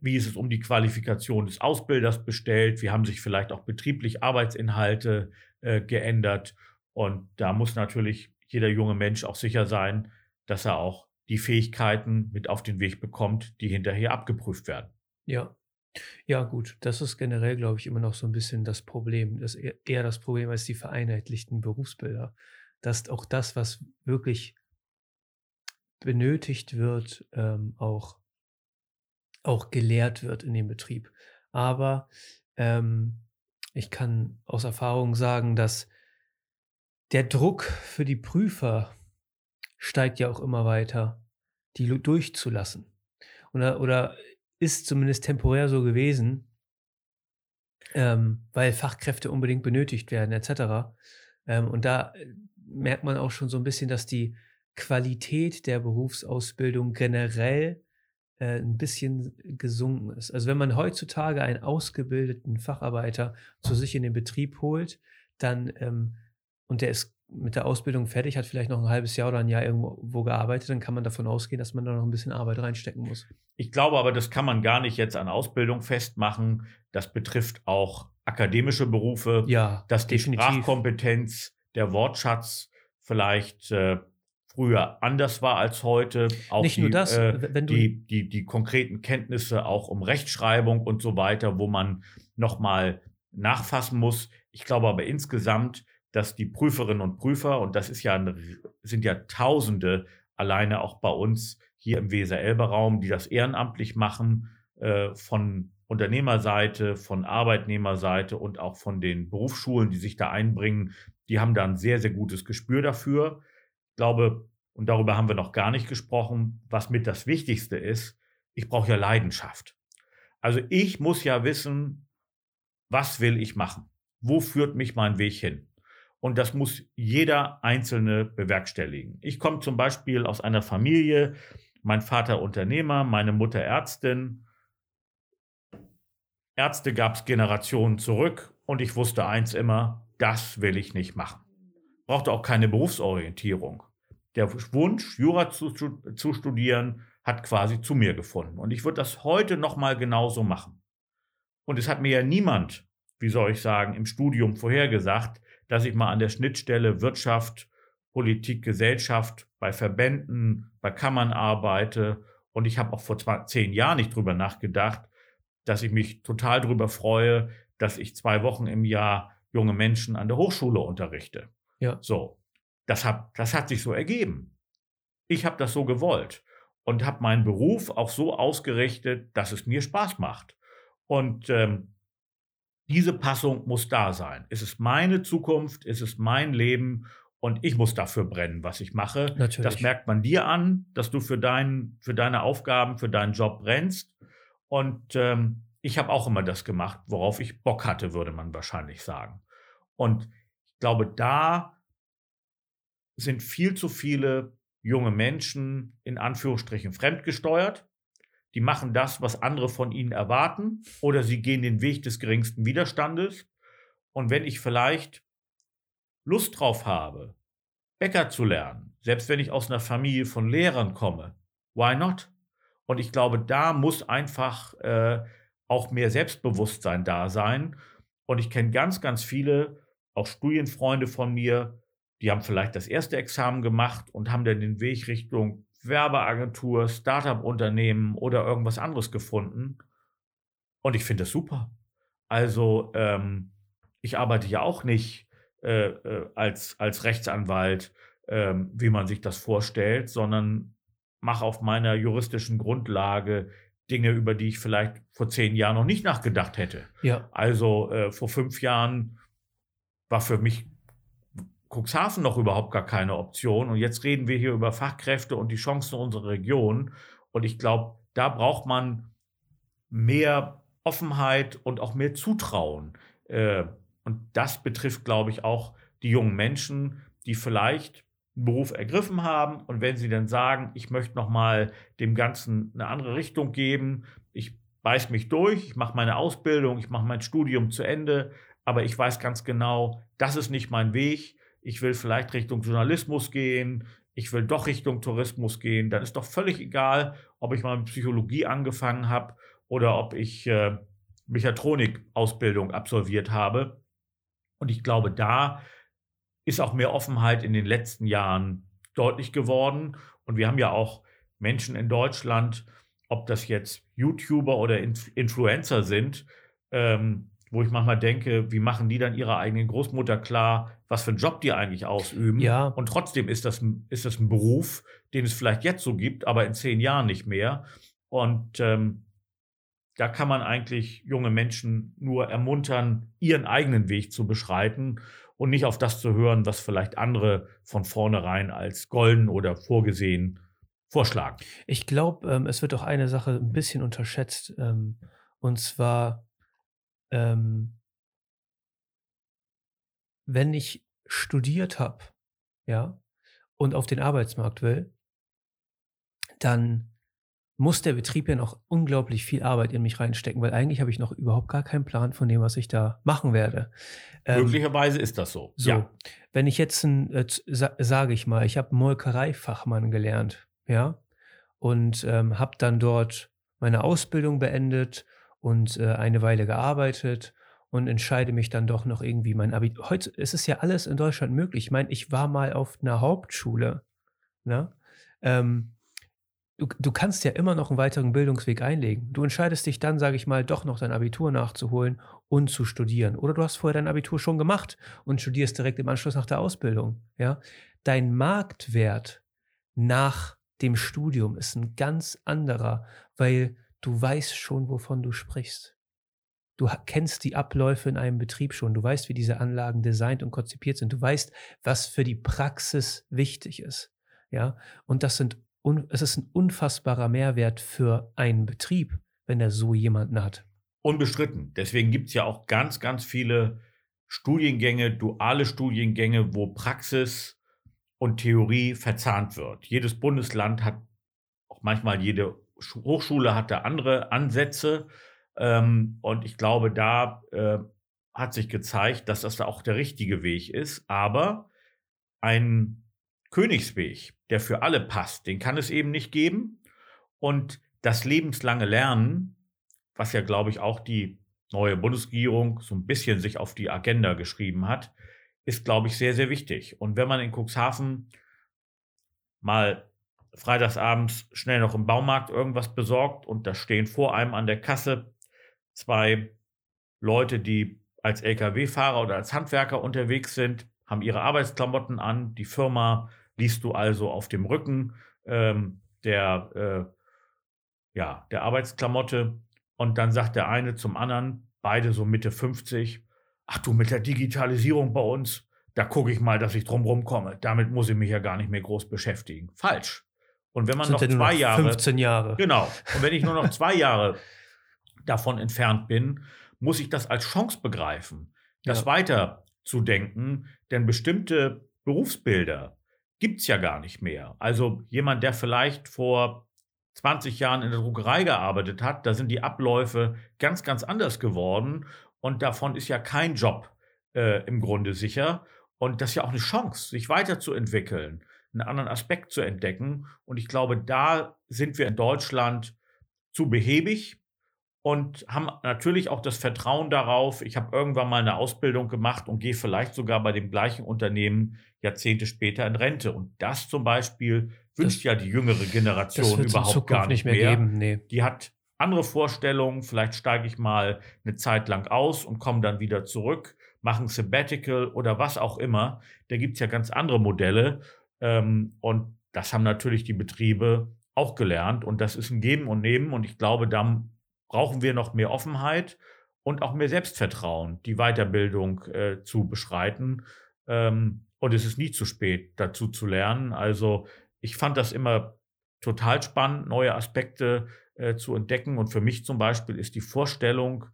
Wie ist es um die Qualifikation des Ausbilders bestellt? Wie haben sich vielleicht auch betrieblich Arbeitsinhalte äh, geändert? Und da muss natürlich jeder junge Mensch auch sicher sein, dass er auch die Fähigkeiten mit auf den Weg bekommt, die hinterher abgeprüft werden. Ja. Ja, gut, das ist generell, glaube ich, immer noch so ein bisschen das Problem. Das eher, eher das Problem als die vereinheitlichten Berufsbilder. Dass auch das, was wirklich benötigt wird, ähm, auch auch gelehrt wird in dem Betrieb. Aber ähm, ich kann aus Erfahrung sagen, dass der Druck für die Prüfer steigt ja auch immer weiter, die durchzulassen. Oder, oder ist zumindest temporär so gewesen, ähm, weil Fachkräfte unbedingt benötigt werden, etc. Ähm, und da äh, merkt man auch schon so ein bisschen, dass die Qualität der Berufsausbildung generell äh, ein bisschen gesunken ist. Also wenn man heutzutage einen ausgebildeten Facharbeiter zu sich in den Betrieb holt, dann ähm, und der ist mit der Ausbildung fertig, hat vielleicht noch ein halbes Jahr oder ein Jahr irgendwo gearbeitet, dann kann man davon ausgehen, dass man da noch ein bisschen Arbeit reinstecken muss. Ich glaube aber, das kann man gar nicht jetzt an Ausbildung festmachen. Das betrifft auch akademische Berufe, ja, dass die definitiv. Sprachkompetenz, der Wortschatz vielleicht äh, früher anders war als heute. Auch Nicht die, nur das, äh, wenn du die, die, die konkreten Kenntnisse auch um Rechtschreibung und so weiter, wo man nochmal nachfassen muss. Ich glaube aber insgesamt, dass die Prüferinnen und Prüfer, und das ist ja, sind ja Tausende alleine auch bei uns hier im Weser-Elbe-Raum, die das ehrenamtlich machen, äh, von Unternehmerseite, von Arbeitnehmerseite und auch von den Berufsschulen, die sich da einbringen, die haben da ein sehr, sehr gutes Gespür dafür. Ich glaube, und darüber haben wir noch gar nicht gesprochen, was mit das Wichtigste ist, ich brauche ja Leidenschaft. Also ich muss ja wissen, was will ich machen? Wo führt mich mein Weg hin? Und das muss jeder Einzelne bewerkstelligen. Ich komme zum Beispiel aus einer Familie, mein Vater Unternehmer, meine Mutter Ärztin. Ärzte gab es Generationen zurück und ich wusste eins immer, das will ich nicht machen. Brauchte auch keine Berufsorientierung der Wunsch, Jura zu, zu studieren, hat quasi zu mir gefunden. Und ich würde das heute nochmal genauso machen. Und es hat mir ja niemand, wie soll ich sagen, im Studium vorhergesagt, dass ich mal an der Schnittstelle Wirtschaft Politik, Gesellschaft, bei Verbänden, bei Kammern arbeite. Und ich habe auch vor zwei, zehn Jahren nicht drüber nachgedacht, dass ich mich total darüber freue, dass ich zwei Wochen im Jahr junge Menschen an der Hochschule unterrichte. Ja. So, das hat, das hat sich so ergeben. Ich habe das so gewollt und habe meinen Beruf auch so ausgerichtet, dass es mir Spaß macht. Und ähm, diese Passung muss da sein. Es ist meine Zukunft, es ist mein Leben und ich muss dafür brennen, was ich mache. Natürlich. Das merkt man dir an, dass du für, dein, für deine Aufgaben, für deinen Job brennst. Und ähm, ich habe auch immer das gemacht, worauf ich Bock hatte, würde man wahrscheinlich sagen. Und ich glaube, da sind viel zu viele junge Menschen in Anführungsstrichen fremdgesteuert. Die machen das, was andere von ihnen erwarten, oder sie gehen den Weg des geringsten Widerstandes. Und wenn ich vielleicht Lust drauf habe, Bäcker zu lernen, selbst wenn ich aus einer Familie von Lehrern komme, why not? Und ich glaube, da muss einfach äh, auch mehr Selbstbewusstsein da sein. Und ich kenne ganz, ganz viele, auch Studienfreunde von mir, die haben vielleicht das erste Examen gemacht und haben dann den Weg Richtung Werbeagentur, Startup-Unternehmen oder irgendwas anderes gefunden. Und ich finde das super. Also ähm, ich arbeite ja auch nicht äh, äh, als, als Rechtsanwalt, äh, wie man sich das vorstellt, sondern mache auf meiner juristischen Grundlage Dinge, über die ich vielleicht vor zehn Jahren noch nicht nachgedacht hätte. Ja. Also äh, vor fünf Jahren war für mich Cuxhaven noch überhaupt gar keine Option. Und jetzt reden wir hier über Fachkräfte und die Chancen unserer Region. Und ich glaube, da braucht man mehr Offenheit und auch mehr Zutrauen. Äh, und das betrifft, glaube ich, auch die jungen Menschen, die vielleicht einen Beruf ergriffen haben und wenn sie dann sagen, ich möchte noch mal dem Ganzen eine andere Richtung geben, ich beiß mich durch, ich mache meine Ausbildung, ich mache mein Studium zu Ende, aber ich weiß ganz genau, das ist nicht mein Weg. Ich will vielleicht Richtung Journalismus gehen, ich will doch Richtung Tourismus gehen, dann ist doch völlig egal, ob ich mal mit Psychologie angefangen habe oder ob ich äh, Mechatronik-Ausbildung absolviert habe. Und ich glaube, da ist auch mehr Offenheit in den letzten Jahren deutlich geworden. Und wir haben ja auch Menschen in Deutschland, ob das jetzt YouTuber oder Influencer sind, ähm, wo ich manchmal denke, wie machen die dann ihrer eigenen Großmutter klar, was für einen Job die eigentlich ausüben? Ja. Und trotzdem ist das, ist das ein Beruf, den es vielleicht jetzt so gibt, aber in zehn Jahren nicht mehr. Und ähm, da kann man eigentlich junge Menschen nur ermuntern, ihren eigenen Weg zu beschreiten und nicht auf das zu hören, was vielleicht andere von vornherein als golden oder vorgesehen vorschlagen. Ich glaube, ähm, es wird auch eine Sache ein bisschen unterschätzt. Ähm, und zwar, ähm, wenn ich studiert habe, ja, und auf den Arbeitsmarkt will, dann muss der Betrieb ja noch unglaublich viel Arbeit in mich reinstecken, weil eigentlich habe ich noch überhaupt gar keinen Plan von dem, was ich da machen werde. Ähm, Möglicherweise ist das so. So, ja. wenn ich jetzt, ein, äh, sage ich mal, ich habe Molkereifachmann gelernt, ja, und ähm, habe dann dort meine Ausbildung beendet und äh, eine Weile gearbeitet und entscheide mich dann doch noch irgendwie mein Abitur. Heute ist es ja alles in Deutschland möglich. Ich meine, ich war mal auf einer Hauptschule, ne? Ähm, du, du kannst ja immer noch einen weiteren Bildungsweg einlegen. Du entscheidest dich dann, sage ich mal, doch noch dein Abitur nachzuholen und zu studieren. Oder du hast vorher dein Abitur schon gemacht und studierst direkt im Anschluss nach der Ausbildung. Ja? Dein Marktwert nach dem Studium ist ein ganz anderer, weil du weißt schon, wovon du sprichst. Du kennst die Abläufe in einem Betrieb schon. Du weißt, wie diese Anlagen designt und konzipiert sind. Du weißt, was für die Praxis wichtig ist. Ja, und das sind es ist ein unfassbarer Mehrwert für einen Betrieb, wenn er so jemanden hat. Unbestritten. Deswegen gibt es ja auch ganz, ganz viele Studiengänge, duale Studiengänge, wo Praxis und Theorie verzahnt wird. Jedes Bundesland hat, auch manchmal jede Hochschule hat da andere Ansätze. Ähm, und ich glaube, da äh, hat sich gezeigt, dass das da auch der richtige Weg ist. Aber ein Königsweg, der für alle passt, den kann es eben nicht geben. Und das lebenslange Lernen, was ja, glaube ich, auch die neue Bundesregierung so ein bisschen sich auf die Agenda geschrieben hat, ist, glaube ich, sehr, sehr wichtig. Und wenn man in Cuxhaven mal freitagsabends schnell noch im Baumarkt irgendwas besorgt und da stehen vor einem an der Kasse zwei Leute, die als Lkw-Fahrer oder als Handwerker unterwegs sind, haben ihre Arbeitsklamotten an. Die Firma liest du also auf dem Rücken ähm, der, äh, ja, der Arbeitsklamotte. Und dann sagt der eine zum anderen, beide so Mitte 50, ach du, mit der Digitalisierung bei uns, da gucke ich mal, dass ich drumherum komme. Damit muss ich mich ja gar nicht mehr groß beschäftigen. Falsch. Und wenn man Sind noch zwei noch Jahre. 15 Jahre. Genau. Und wenn ich nur noch (laughs) zwei Jahre davon entfernt bin, muss ich das als Chance begreifen, das Ja. weiter zu denken, denn bestimmte Berufsbilder gibt es ja gar nicht mehr. Also jemand, der vielleicht vor 20 Jahren in der Druckerei gearbeitet hat, da sind die Abläufe ganz, ganz anders geworden und davon ist ja kein Job äh, im Grunde sicher. Und das ist ja auch eine Chance, sich weiterzuentwickeln, einen anderen Aspekt zu entdecken. Und ich glaube, da sind wir in Deutschland zu behäbig und haben natürlich auch das Vertrauen darauf, ich habe irgendwann mal eine Ausbildung gemacht und gehe vielleicht sogar bei dem gleichen Unternehmen Jahrzehnte später in Rente. Und das zum Beispiel wünscht Das- ja die jüngere Generation überhaupt gar nicht nicht mehr, mehr. geben. Nee. Die hat andere Vorstellungen, vielleicht steige ich mal eine Zeit lang aus und komme dann wieder zurück, mache ein Sabbatical oder was auch immer. Da gibt es ja ganz andere Modelle. Ähm, und das haben natürlich die Betriebe auch gelernt. Und das ist ein Geben und Nehmen. Und ich glaube, da brauchen wir noch mehr Offenheit und auch mehr Selbstvertrauen, die Weiterbildung äh, zu beschreiten. Ähm, und es ist nie zu spät, dazu zu lernen. Also ich fand das immer total spannend, neue Aspekte äh, zu entdecken. Und für mich zum Beispiel ist die Vorstellung,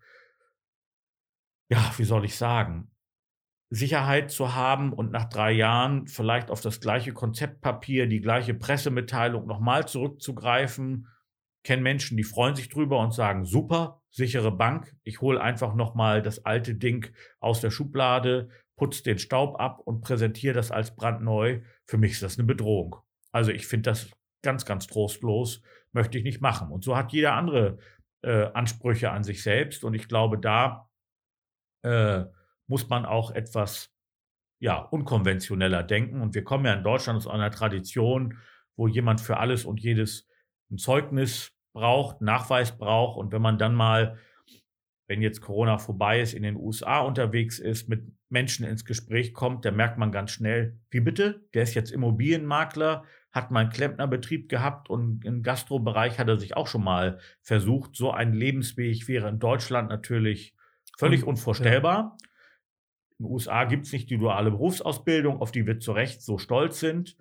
ja, wie soll ich sagen, Sicherheit zu haben und nach drei Jahren vielleicht auf das gleiche Konzeptpapier, die gleiche Pressemitteilung nochmal zurückzugreifen. Kennen Menschen, die freuen sich drüber und sagen, super, sichere Bank, ich hole einfach nochmal das alte Ding aus der Schublade, putze den Staub ab und präsentiere das als brandneu. Für mich ist das eine Bedrohung. Also ich finde das ganz, ganz trostlos, möchte ich nicht machen. Und so hat jeder andere äh, Ansprüche an sich selbst. Und ich glaube, da äh, muss man auch etwas ja, unkonventioneller denken. Und wir kommen ja in Deutschland aus einer Tradition, wo jemand für alles und jedes ein Zeugnis braucht, Nachweis braucht. Und wenn man dann mal, wenn jetzt Corona vorbei ist, in den USA unterwegs ist, mit Menschen ins Gespräch kommt, da merkt man ganz schnell, wie bitte? Der ist jetzt Immobilienmakler, hat mal einen Klempnerbetrieb gehabt und im Gastrobereich hat er sich auch schon mal versucht. So ein Lebensweg wäre in Deutschland natürlich völlig Un- unvorstellbar. In den USA gibt es nicht die duale Berufsausbildung, auf die wir zu Recht so stolz sind.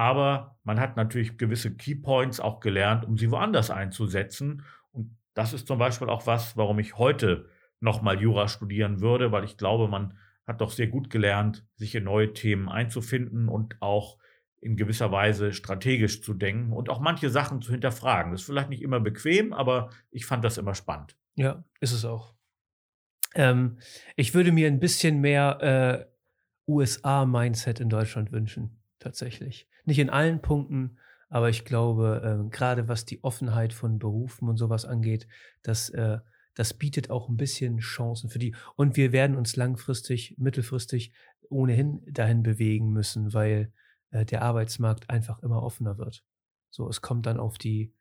Aber man hat natürlich gewisse Keypoints auch gelernt, um sie woanders einzusetzen. Und das ist zum Beispiel auch was, warum ich heute nochmal Jura studieren würde, weil ich glaube, man hat doch sehr gut gelernt, sich in neue Themen einzufinden und auch in gewisser Weise strategisch zu denken und auch manche Sachen zu hinterfragen. Das ist vielleicht nicht immer bequem, aber ich fand das immer spannend. Ja, ist es auch. Ähm, ich würde mir ein bisschen mehr äh, USA-Mindset in Deutschland wünschen, tatsächlich. Nicht in allen Punkten, aber ich glaube, äh, gerade was die Offenheit von Berufen und sowas angeht, das, äh, das bietet auch ein bisschen Chancen für die. Und wir werden uns langfristig, mittelfristig ohnehin dahin bewegen müssen, weil äh, der Arbeitsmarkt einfach immer offener wird. So, es kommt dann auf die,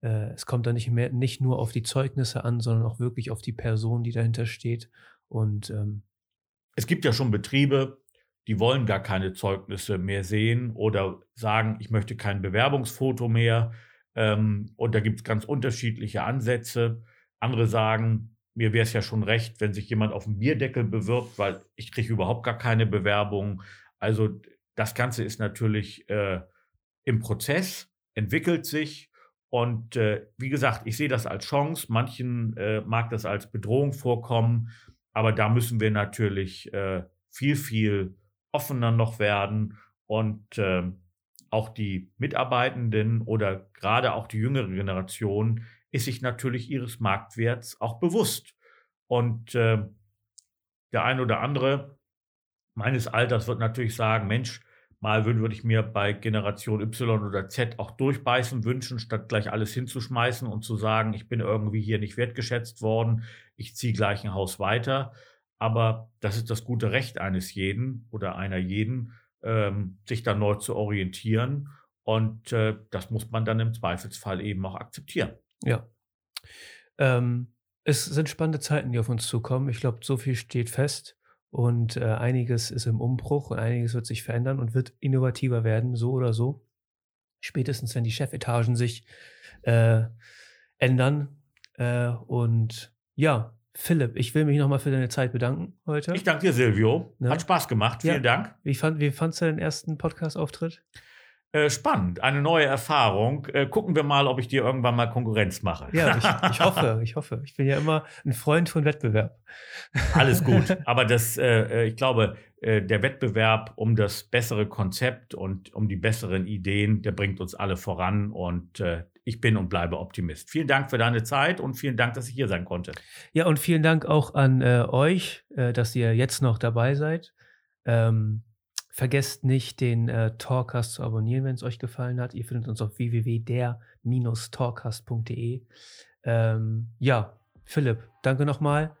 äh, es kommt dann nicht mehr, nicht nur auf die Zeugnisse an, sondern auch wirklich auf die Person, die dahinter steht. Und ähm, Es gibt ja schon Betriebe, die wollen gar keine Zeugnisse mehr sehen oder sagen, ich möchte kein Bewerbungsfoto mehr. Ähm, und da gibt es ganz unterschiedliche Ansätze. Andere sagen, mir wäre es ja schon recht, wenn sich jemand auf den Bierdeckel bewirbt, weil ich kriege überhaupt gar keine Bewerbung. Also das Ganze ist natürlich äh, im Prozess, entwickelt sich. Und äh, wie gesagt, ich sehe das als Chance. Manchen äh, mag das als Bedrohung vorkommen. Aber da müssen wir natürlich äh, viel, viel offener noch werden und ähm, auch die Mitarbeitenden oder gerade auch die jüngere Generation ist sich natürlich ihres Marktwerts auch bewusst. Und äh, der ein oder andere meines Alters wird natürlich sagen, Mensch, mal würde ich mir bei Generation Y oder Z auch durchbeißen wünschen, statt gleich alles hinzuschmeißen und zu sagen, ich bin irgendwie hier nicht wertgeschätzt worden, ich ziehe gleich ein Haus weiter. Aber das ist das gute Recht eines jeden oder einer jeden, ähm, sich da neu zu orientieren. Und äh, das muss man dann im Zweifelsfall eben auch akzeptieren. Ja. Ähm, es sind spannende Zeiten, die auf uns zukommen. Ich glaube, so viel steht fest und äh, einiges ist im Umbruch und einiges wird sich verändern und wird innovativer werden, so oder so. Spätestens, wenn die Chefetagen sich äh, ändern. Äh, und ja, Philipp, ich will mich nochmal für deine Zeit bedanken heute. Ich danke dir, Silvio. Ja. Hat Spaß gemacht. Vielen ja. Dank. Wie, fand, wie fandst du deinen ersten Podcast-Auftritt? Äh, spannend, eine neue Erfahrung. Äh, gucken wir mal, ob ich dir irgendwann mal Konkurrenz mache. Ja, ich, (laughs) ich, hoffe, ich hoffe. Ich bin ja immer ein Freund von Wettbewerb. Alles gut, (laughs) aber das, äh, ich glaube, äh, der Wettbewerb um das bessere Konzept und um die besseren Ideen, der bringt uns alle voran und äh, ich bin und bleibe Optimist. Vielen Dank für deine Zeit und vielen Dank, dass ich hier sein konnte. Ja, und vielen Dank auch an äh, euch, dass ihr jetzt noch dabei seid. Ähm, Vergesst nicht, den äh, Talkcast zu abonnieren, wenn es euch gefallen hat. Ihr findet uns auf www.der-talkcast.de. Ähm, ja, Philipp, danke nochmal.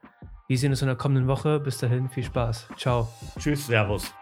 Wir sehen uns in der kommenden Woche. Bis dahin, viel Spaß. Ciao. Tschüss, Servus.